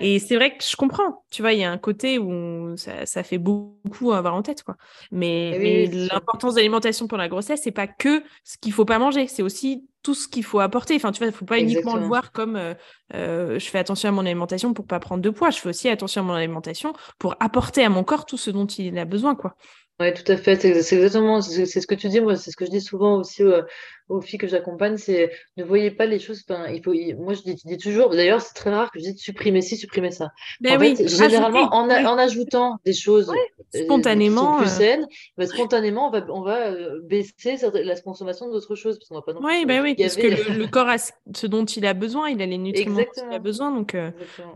Et c'est vrai que je comprends, tu vois, il y a un côté où ça, ça fait beaucoup à avoir en tête, quoi. Mais, mais l'importance de l'alimentation pour la grossesse, c'est pas que ce qu'il faut pas manger, c'est aussi tout ce qu'il faut apporter. Enfin, tu vois, il faut pas uniquement le voir comme euh, euh, je fais attention à mon alimentation pour pas prendre de poids. Je fais aussi attention à mon alimentation pour apporter à mon corps tout ce dont il a besoin, quoi. Oui, tout à fait. C'est exactement c'est ce que tu dis. Moi, c'est ce que je dis souvent aussi euh, aux filles que j'accompagne, c'est ne voyez pas les choses. il faut, moi, je dis, dis toujours, d'ailleurs, c'est très rare que je dise supprimer ci, supprimer ça. Ben en fait, généralement, en, en, ajoutant des choses euh, spontanément, plus euh. saines, ben, spontanément, on va, on va euh, baisser la consommation d'autres choses. Parce qu'on va pas oui, ben oui, parce que le, corps a ce dont il a besoin, il a les nutriments dont il a besoin. Donc,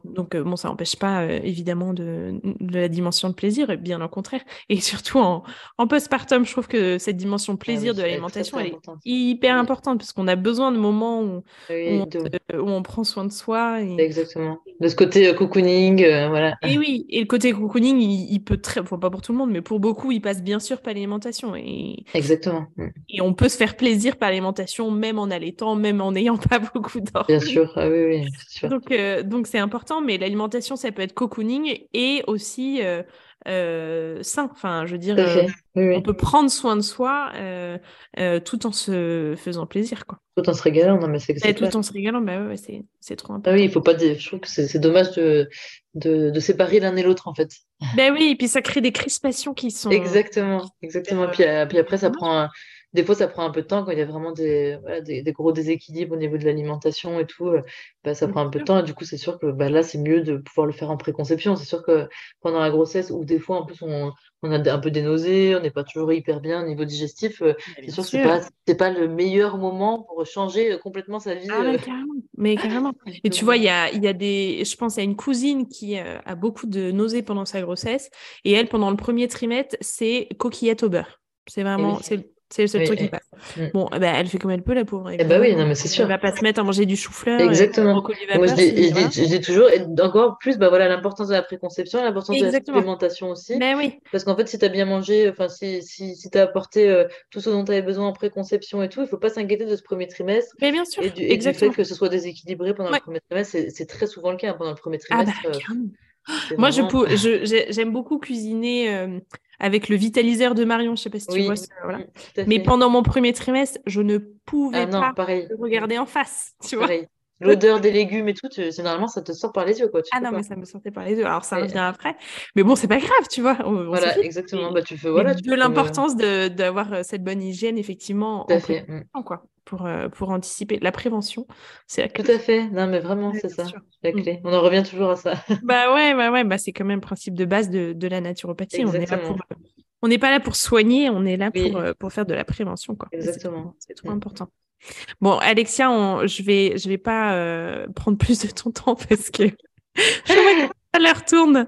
donc bon, ça n'empêche pas, évidemment, de, de, la dimension de plaisir, bien au contraire. Et surtout, en, en postpartum, je trouve que cette dimension ah plaisir de l'alimentation, elle est hyper importante parce qu'on a besoin de moments où, on, prend soin de soi. Exactement. De ce côté euh, cocooning, euh, voilà. Et oui, et le côté cocooning, il, peut très, enfin, pas pour tout le monde, mais pour beaucoup, il passe bien sûr par l'alimentation. Et... Exactement. Et on peut se faire plaisir par l'alimentation, même en allaitant, même en n'ayant pas beaucoup d'or. Bien sûr, ah, oui, oui, sûr. Donc, euh, donc c'est important, mais l'alimentation, ça peut être cocooning et aussi euh, sain. Enfin, je veux dire, euh, on peut prendre soin de soi euh, tout en se faisant plaisir, quoi. Tout en se régalant, non mais c'est tout en se régalant, bah ouais, c'est trop important. Ah oui, il faut pas. Je trouve que c'est dommage de, de, séparer l'un et l'autre en fait. Ben oui, et puis ça crée des crispations qui sont. Exactement, exactement. Puis, puis après, ça prend. Un des fois, ça prend un peu de temps quand il y a vraiment des, des, gros déséquilibres au niveau de l'alimentation et tout. Euh, bah, ça prend un peu de temps. Et du coup, c'est sûr que bah, là, c'est mieux de pouvoir le faire en préconception. C'est sûr que pendant la grossesse, ou des fois, en plus, on, on a un peu des nausées, on n'est pas toujours hyper bien au niveau digestif. Euh, c'est sûr que ce n'est pas, le meilleur moment pour changer euh, complètement sa vie. Ah, mais carrément. Mais carrément. Et tu vois, il y a, y a des. Je pense à une cousine qui a beaucoup de nausées pendant sa grossesse. Et elle, pendant le premier trimestre, c'est coquillette au beurre. C'est vraiment. c'est c'est le seul truc qui passe. Mm. Bon, bah, elle fait comme elle peut, la pauvre. Eh bah oui, non, mais c'est sûr. Elle va pas se mettre à manger du chou-fleur. Exactement. Moi, je dis, toujours, et encore plus, bah voilà, l'importance de la préconception, l'importance de la supplémentation aussi. Mais oui. Parce qu'en fait, si tu as bien mangé, enfin, si, si, si tu as apporté euh, tout ce dont tu avais besoin en préconception et tout, il faut pas s'inquiéter de ce premier trimestre. Mais bien sûr. Et du, fait que ce soit déséquilibré pendant le premier trimestre, c'est très souvent le cas hein, pendant le premier ah bah, trimestre. Euh, Moi, je j'aime beaucoup cuisiner. Euh, avec le vitaliseur de Marion, je sais pas si tu vois. voilà. Mais pendant mon premier trimestre, je ne pouvais ah pas regarder en face, tu vois. L'odeur des légumes et tout, généralement, ça te sort par les yeux. Quoi. ah non, mais ça me sortait par les yeux. Alors, ça revient après. Mais bon, c'est pas grave, tu vois. voilà, exactement. Bah, tu fais, voilà, de l'importance d'avoir euh, cette bonne hygiène, effectivement, en fait. Mm. quoi, pour, euh, pour anticiper. La prévention, c'est la clé. Tout à fait. Non, mais vraiment, c'est ça, la mm. clé. On en revient toujours à ça. bah ouais, bah ouais, bah, c'est quand même le principe de base de, de la naturopathie. Là pour on n'est pas là pour soigner, on est là pour, euh, pour faire de la prévention. Quoi. Exactement. C'est trop, mm. important. Bon, Alexia, je vais, je vais pas euh, prendre plus de ton temps parce que je vois que ça leur tourne.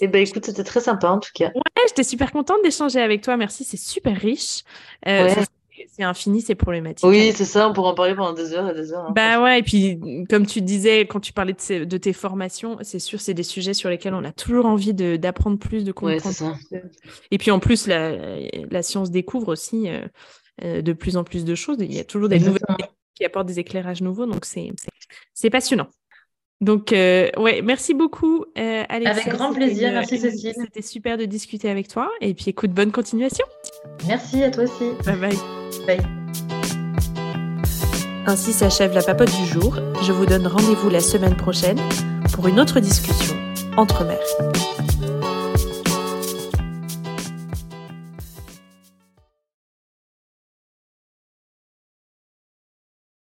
Eh ben écoute, c'était très sympa en tout cas. Ouais, j'étais super contente d'échanger avec toi. Merci, c'est super riche. Euh, c'est infini, c'est problématique. Oui, c'est ça, on pourrait en parler pendant des heures et des heures. Hein, bah ouais, et puis comme tu disais, quand tu parlais de, de tes formations, c'est sûr, c'est des sujets sur lesquels on a toujours envie d'apprendre plus, de comprendre. Ouais, ça. Et puis en plus, la, la science découvre aussi. Euh, de plus en plus de choses. Il y a toujours des nouvelles qui apportent des éclairages nouveaux, donc c'est passionnant. Donc, euh, ouais, merci beaucoup, euh, Avec grand plaisir, merci Cécile. C'était super de discuter avec toi. Et puis, écoute, bonne continuation. Merci à toi aussi. Bye bye. Bye. Ainsi s'achève la papote du jour. Je vous donne rendez-vous la semaine prochaine pour une autre discussion entre mères.